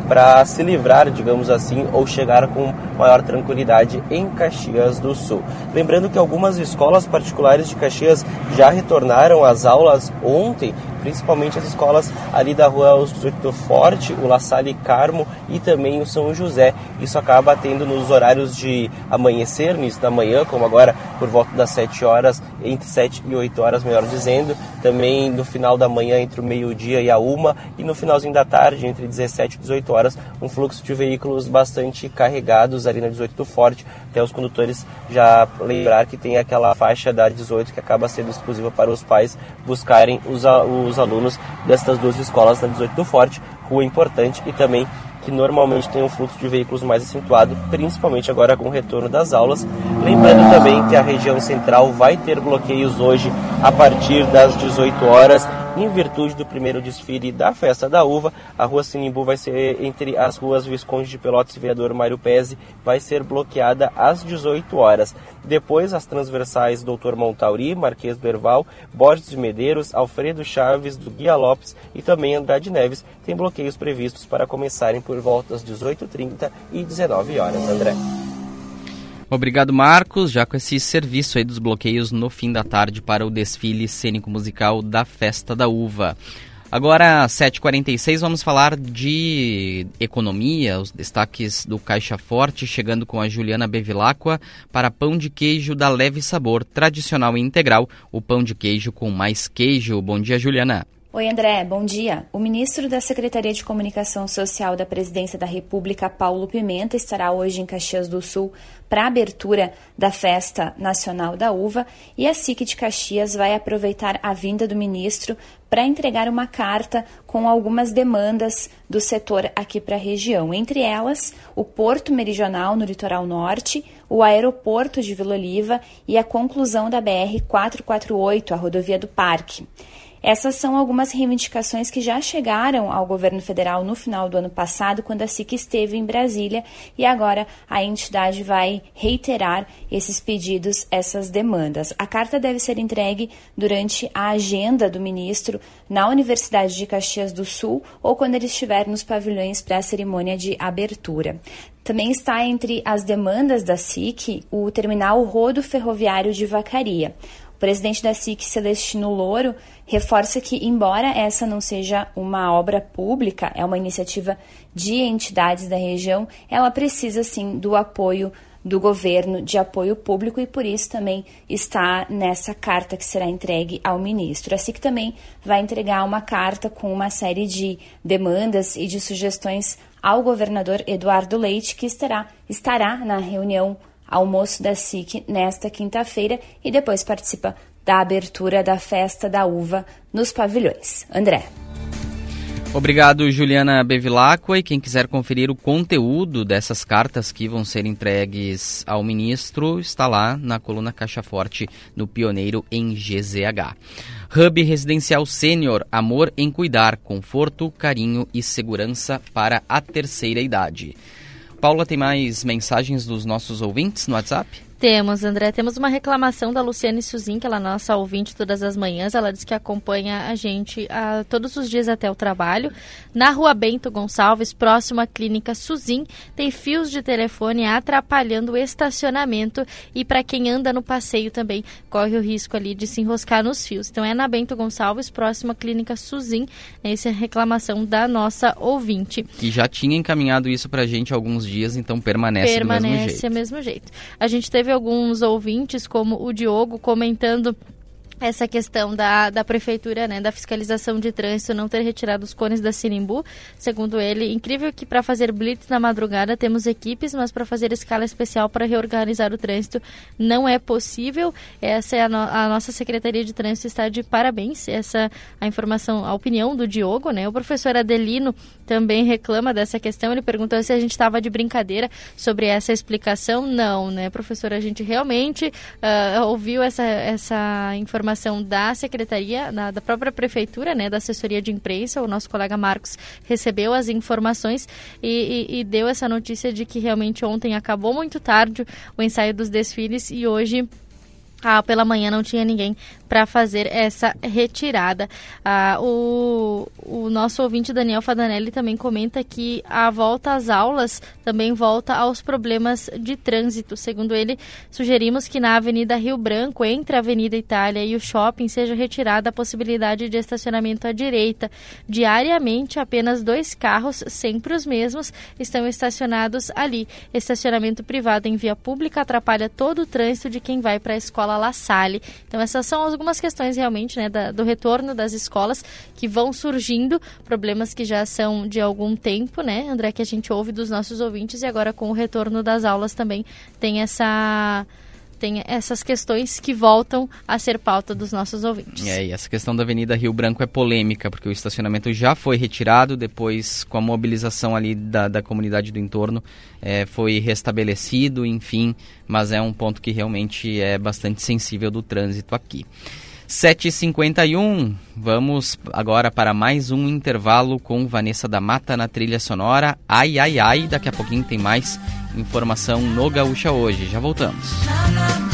para se livrar, digamos assim, ou chegar com maior tranquilidade em Caxias do Sul. Lembrando que algumas escolas particulares de Caxias já retornaram às aulas ontem, principalmente as escolas ali da rua Osculto Forte, o La Salle Carmo e também o São José. Isso acaba tendo nos horários de amanhecer, início da manhã, como agora por volta das 7 horas, entre 7 e 8 horas, melhor dizendo. Também no final da manhã, entre o meio-dia e a uma, e no finalzinho da tarde, entre 17 e 18 horas, um fluxo de veículos bastante carregados ali na 18 do Forte. Até os condutores já lembrar que tem aquela faixa da 18 que acaba sendo exclusiva para os pais buscarem os, os alunos destas duas escolas na 18 do Forte, rua importante e também que normalmente tem um fluxo de veículos mais acentuado, principalmente agora com o retorno das aulas. Lembrando também que a região central vai ter bloqueios hoje a partir das 18 horas em virtude do primeiro desfile da Festa da Uva, a Rua Sinimbu vai ser entre as ruas Visconde de Pelotas e Vereador Mário Pese, vai ser bloqueada às 18 horas. Depois, as transversais Doutor Montauri, Marquês do Erval, Borges de Medeiros, Alfredo Chaves, do Guia Lopes e também Andrade Neves têm bloqueios previstos para começarem por volta das 18h30 e 19 horas. André. Obrigado, Marcos. Já com esse serviço aí dos bloqueios no fim da tarde para o desfile cênico-musical da Festa da Uva. Agora, 7h46, vamos falar de economia, os destaques do Caixa Forte, chegando com a Juliana Bevilacqua para pão de queijo da Leve Sabor, tradicional e integral, o pão de queijo com mais queijo. Bom dia, Juliana. Oi, André, bom dia. O ministro da Secretaria de Comunicação Social da Presidência da República, Paulo Pimenta, estará hoje em Caxias do Sul para a abertura da Festa Nacional da Uva e a SIC de Caxias vai aproveitar a vinda do ministro para entregar uma carta com algumas demandas do setor aqui para a região. Entre elas, o Porto Meridional no litoral norte, o aeroporto de Vila Oliva e a conclusão da BR 448, a rodovia do Parque. Essas são algumas reivindicações que já chegaram ao governo federal no final do ano passado, quando a SIC esteve em Brasília, e agora a entidade vai reiterar esses pedidos, essas demandas. A carta deve ser entregue durante a agenda do ministro na Universidade de Caxias do Sul ou quando ele estiver nos pavilhões para a cerimônia de abertura. Também está entre as demandas da SIC o terminal rodo ferroviário de Vacaria. Presidente da SIC, Celestino Louro, reforça que, embora essa não seja uma obra pública, é uma iniciativa de entidades da região, ela precisa sim do apoio do governo, de apoio público e por isso também está nessa carta que será entregue ao ministro. A SIC também vai entregar uma carta com uma série de demandas e de sugestões ao governador Eduardo Leite, que estará, estará na reunião almoço da SIC nesta quinta-feira e depois participa da abertura da festa da uva nos pavilhões. André. Obrigado, Juliana Bevilacqua. E quem quiser conferir o conteúdo dessas cartas que vão ser entregues ao ministro, está lá na coluna Caixa Forte no Pioneiro em GZH. Hub Residencial Sênior, amor em cuidar, conforto, carinho e segurança para a terceira idade. Paula, tem mais mensagens dos nossos ouvintes no WhatsApp? Temos, André. Temos uma reclamação da Luciane Suzin, que ela é nossa ouvinte todas as manhãs. Ela diz que acompanha a gente a, ah, todos os dias até o trabalho. Na rua Bento Gonçalves, próximo à clínica Suzin, tem fios de telefone atrapalhando o estacionamento e para quem anda no passeio também corre o risco ali de se enroscar nos fios. Então é na Bento Gonçalves, próximo à clínica Suzin. Essa é a reclamação da nossa ouvinte. Que já tinha encaminhado isso para a gente há alguns dias, então permanece, permanece do mesmo jeito. Permanece do mesmo jeito. A gente teve alguns ouvintes, como o Diogo, comentando essa questão da, da prefeitura, né, da fiscalização de trânsito não ter retirado os cones da Sinimbu. Segundo ele, incrível que para fazer blitz na madrugada temos equipes, mas para fazer escala especial para reorganizar o trânsito não é possível. Essa é a, no, a, nossa Secretaria de Trânsito está de parabéns. Essa a informação, a opinião do Diogo, né? O professor Adelino também reclama dessa questão. Ele perguntou se a gente estava de brincadeira sobre essa explicação. Não, né, professor? A gente realmente uh, ouviu essa, essa informação informação da secretaria, da, da própria prefeitura, né, da assessoria de imprensa. O nosso colega Marcos recebeu as informações e, e, e deu essa notícia de que realmente ontem acabou muito tarde o ensaio dos desfiles e hoje ah, pela manhã não tinha ninguém para fazer essa retirada. Ah, o, o nosso ouvinte Daniel Fadanelli também comenta que a volta às aulas também volta aos problemas de trânsito. Segundo ele, sugerimos que na Avenida Rio Branco, entre a Avenida Itália e o shopping, seja retirada a possibilidade de estacionamento à direita. Diariamente, apenas dois carros, sempre os mesmos, estão estacionados ali. Estacionamento privado em via pública atrapalha todo o trânsito de quem vai para a escola La Salle. Então, essas são algumas questões realmente né, da, do retorno das escolas que vão surgindo, problemas que já são de algum tempo, né, André, que a gente ouve dos nossos ouvintes e agora com o retorno das aulas também tem essa tem essas questões que voltam a ser pauta dos nossos ouvintes. É, e essa questão da Avenida Rio Branco é polêmica, porque o estacionamento já foi retirado, depois, com a mobilização ali da, da comunidade do entorno, é, foi restabelecido, enfim, mas é um ponto que realmente é bastante sensível do trânsito aqui. 7h51, vamos agora para mais um intervalo com Vanessa da Mata na trilha sonora. Ai, ai, ai, daqui a pouquinho tem mais informação no Gaúcha hoje. Já voltamos.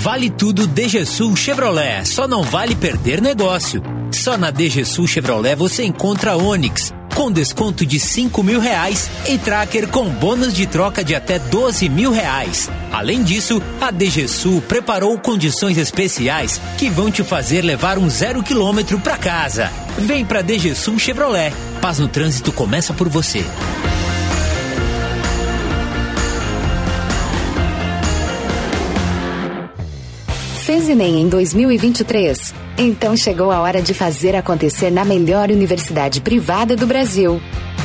Vale tudo DGSul Chevrolet, só não vale perder negócio. Só na DGSul Chevrolet você encontra Onix, com desconto de 5 mil reais e Tracker com bônus de troca de até 12 mil reais. Além disso, a DGSul preparou condições especiais que vão te fazer levar um zero quilômetro para casa. Vem pra DGSul Chevrolet. Paz no trânsito começa por você. Enem em 2023? Então chegou a hora de fazer acontecer na melhor universidade privada do Brasil.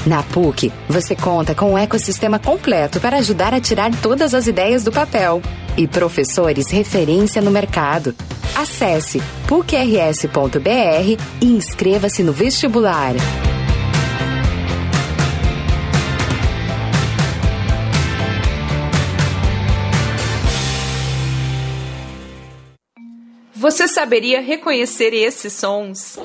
Na PUC, você conta com um ecossistema completo para ajudar a tirar todas as ideias do papel. E professores referência no mercado. Acesse pucrs.br e inscreva-se no vestibular. Você saberia reconhecer esses sons?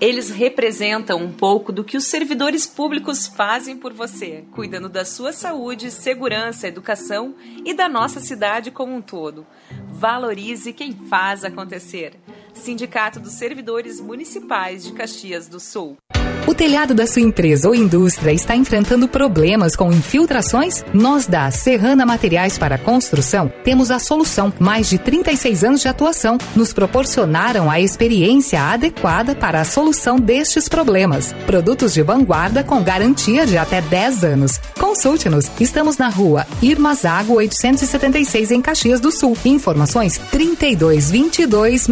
Eles representam um pouco do que os servidores públicos fazem por você, cuidando da sua saúde, segurança, educação e da nossa cidade como um todo. Valorize quem faz acontecer. Sindicato dos Servidores Municipais de Caxias do Sul. O telhado da sua empresa ou indústria está enfrentando problemas com infiltrações? Nós da Serrana Materiais para Construção temos a solução. Mais de 36 anos de atuação nos proporcionaram a experiência adequada para a solução destes problemas. Produtos de vanguarda com garantia de até 10 anos. Consulte-nos. Estamos na rua Irmazago 876 em Caxias do Sul. Informações 32 22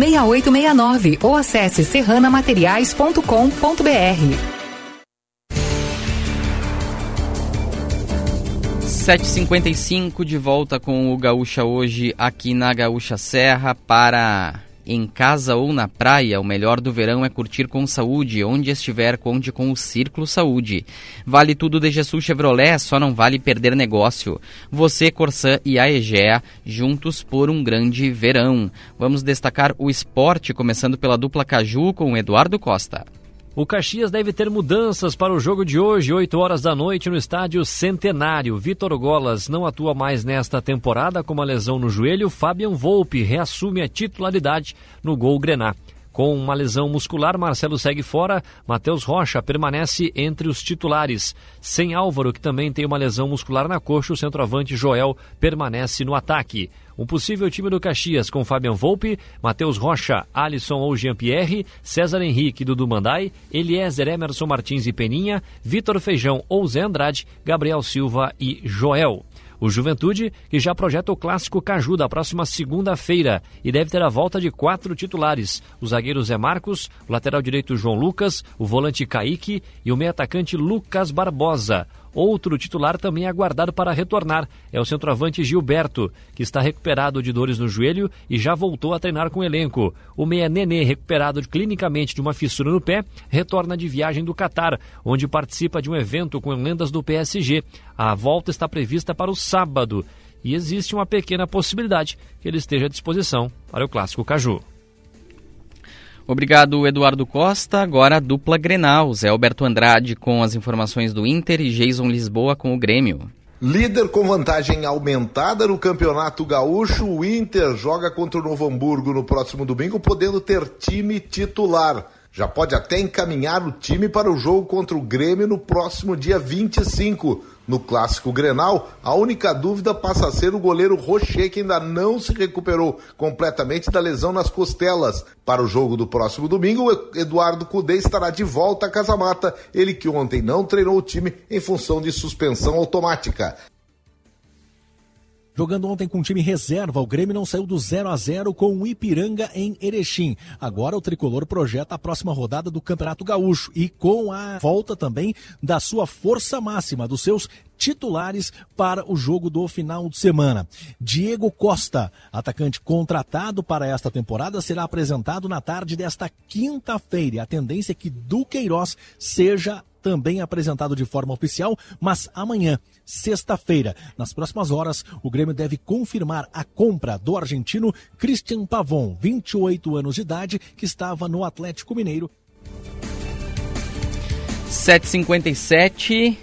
6869 ou acesse serranamateriais.com.br. 7h55 de volta com o Gaúcha hoje aqui na Gaúcha Serra para em casa ou na praia, o melhor do verão é curtir com saúde. Onde estiver, conte com o Círculo Saúde. Vale tudo de Jesus Chevrolet, só não vale perder negócio. Você, Corsã e a Egea, juntos por um grande verão. Vamos destacar o esporte, começando pela dupla Caju com Eduardo Costa. O Caxias deve ter mudanças para o jogo de hoje, 8 horas da noite, no estádio Centenário. Vitor Golas não atua mais nesta temporada com uma lesão no joelho. Fabian Volpe reassume a titularidade no gol Grená. Com uma lesão muscular, Marcelo segue fora. Matheus Rocha permanece entre os titulares. Sem Álvaro, que também tem uma lesão muscular na coxa, o centroavante Joel permanece no ataque. Um possível time do Caxias com Fabian Volpe, Matheus Rocha, Alisson ou Jean-Pierre, César Henrique, Dudu Mandai, Eliezer Emerson Martins e Peninha, Vitor Feijão ou Zé Andrade, Gabriel Silva e Joel. O Juventude, que já projeta o clássico Caju da próxima segunda-feira e deve ter a volta de quatro titulares: o zagueiro Zé Marcos, o lateral direito João Lucas, o volante Kaique e o meio-atacante Lucas Barbosa. Outro titular também aguardado para retornar é o centroavante Gilberto, que está recuperado de dores no joelho e já voltou a treinar com o elenco. O meia Nenê, recuperado clinicamente de uma fissura no pé, retorna de viagem do Catar, onde participa de um evento com lendas do PSG. A volta está prevista para o sábado e existe uma pequena possibilidade que ele esteja à disposição para o Clássico Caju. Obrigado, Eduardo Costa. Agora a dupla Grenal. Zé Alberto Andrade com as informações do Inter e Jason Lisboa com o Grêmio. Líder com vantagem aumentada no Campeonato Gaúcho, o Inter joga contra o Novo Hamburgo no próximo domingo, podendo ter time titular. já pode até encaminhar o time para o jogo contra o Grêmio no próximo dia 25. No clássico Grenal, a única dúvida passa a ser o goleiro Rocher, que ainda não se recuperou completamente da lesão nas costelas. Para o jogo do próximo domingo, Eduardo Cudê estará de volta à Casa Mata, ele que ontem não treinou o time em função de suspensão automática. Jogando ontem com o time reserva, o Grêmio não saiu do 0 a 0 com o Ipiranga em Erechim. Agora o tricolor projeta a próxima rodada do Campeonato Gaúcho e com a volta também da sua força máxima, dos seus titulares para o jogo do final de semana. Diego Costa, atacante contratado para esta temporada, será apresentado na tarde desta quinta-feira. A tendência é que Duqueiroz seja também apresentado de forma oficial, mas amanhã, sexta-feira, nas próximas horas, o Grêmio deve confirmar a compra do argentino Christian Pavon, 28 anos de idade, que estava no Atlético Mineiro. 757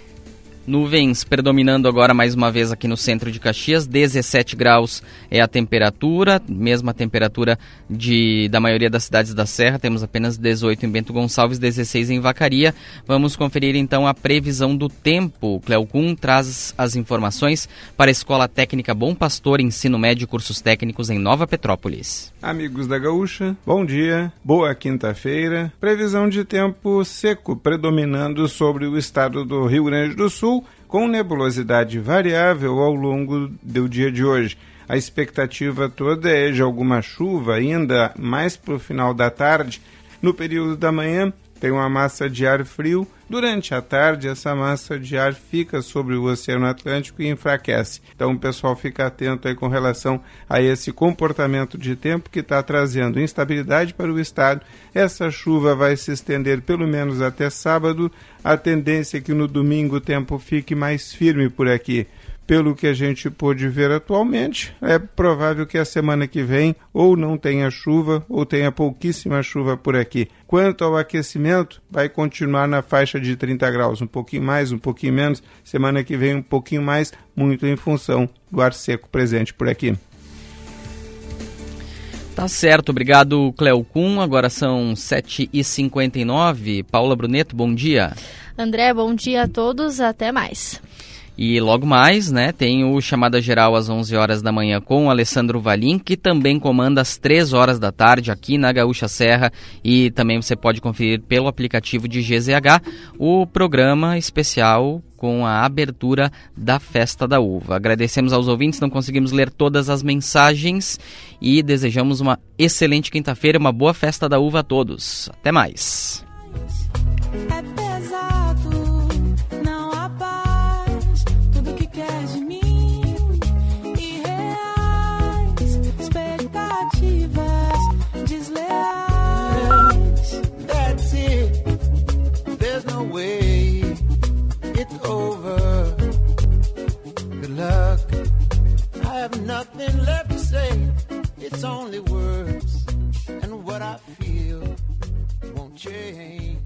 Nuvens predominando agora mais uma vez aqui no centro de Caxias, 17 graus é a temperatura, mesma temperatura de, da maioria das cidades da Serra, temos apenas 18 em Bento Gonçalves, 16 em Vacaria. Vamos conferir então a previsão do tempo. Cleocum traz as informações para a Escola Técnica Bom Pastor, Ensino Médio e Cursos Técnicos em Nova Petrópolis. Amigos da Gaúcha, bom dia, boa quinta-feira. Previsão de tempo seco predominando sobre o estado do Rio Grande do Sul com nebulosidade variável ao longo do dia de hoje. A expectativa toda é de alguma chuva ainda mais para o final da tarde. No período da manhã, tem uma massa de ar frio. Durante a tarde, essa massa de ar fica sobre o Oceano Atlântico e enfraquece. Então, o pessoal fica atento aí com relação a esse comportamento de tempo que está trazendo instabilidade para o estado. Essa chuva vai se estender pelo menos até sábado. A tendência é que no domingo o tempo fique mais firme por aqui pelo que a gente pôde ver atualmente, é provável que a semana que vem ou não tenha chuva ou tenha pouquíssima chuva por aqui. Quanto ao aquecimento, vai continuar na faixa de 30 graus, um pouquinho mais, um pouquinho menos. Semana que vem, um pouquinho mais, muito em função do ar seco presente por aqui. Tá certo, obrigado Cleo Kuhn. Agora são 7h59. Paula Bruneto, bom dia. André, bom dia a todos, até mais. E logo mais, né, tem o chamada geral às 11 horas da manhã com o Alessandro Valim, que também comanda às 3 horas da tarde aqui na Gaúcha Serra e também você pode conferir pelo aplicativo de GZH o programa especial com a abertura da Festa da Uva. Agradecemos aos ouvintes, não conseguimos ler todas as mensagens e desejamos uma excelente quinta-feira, uma boa Festa da Uva a todos. Até mais. have nothing left to say. It's only words, and what I feel won't change.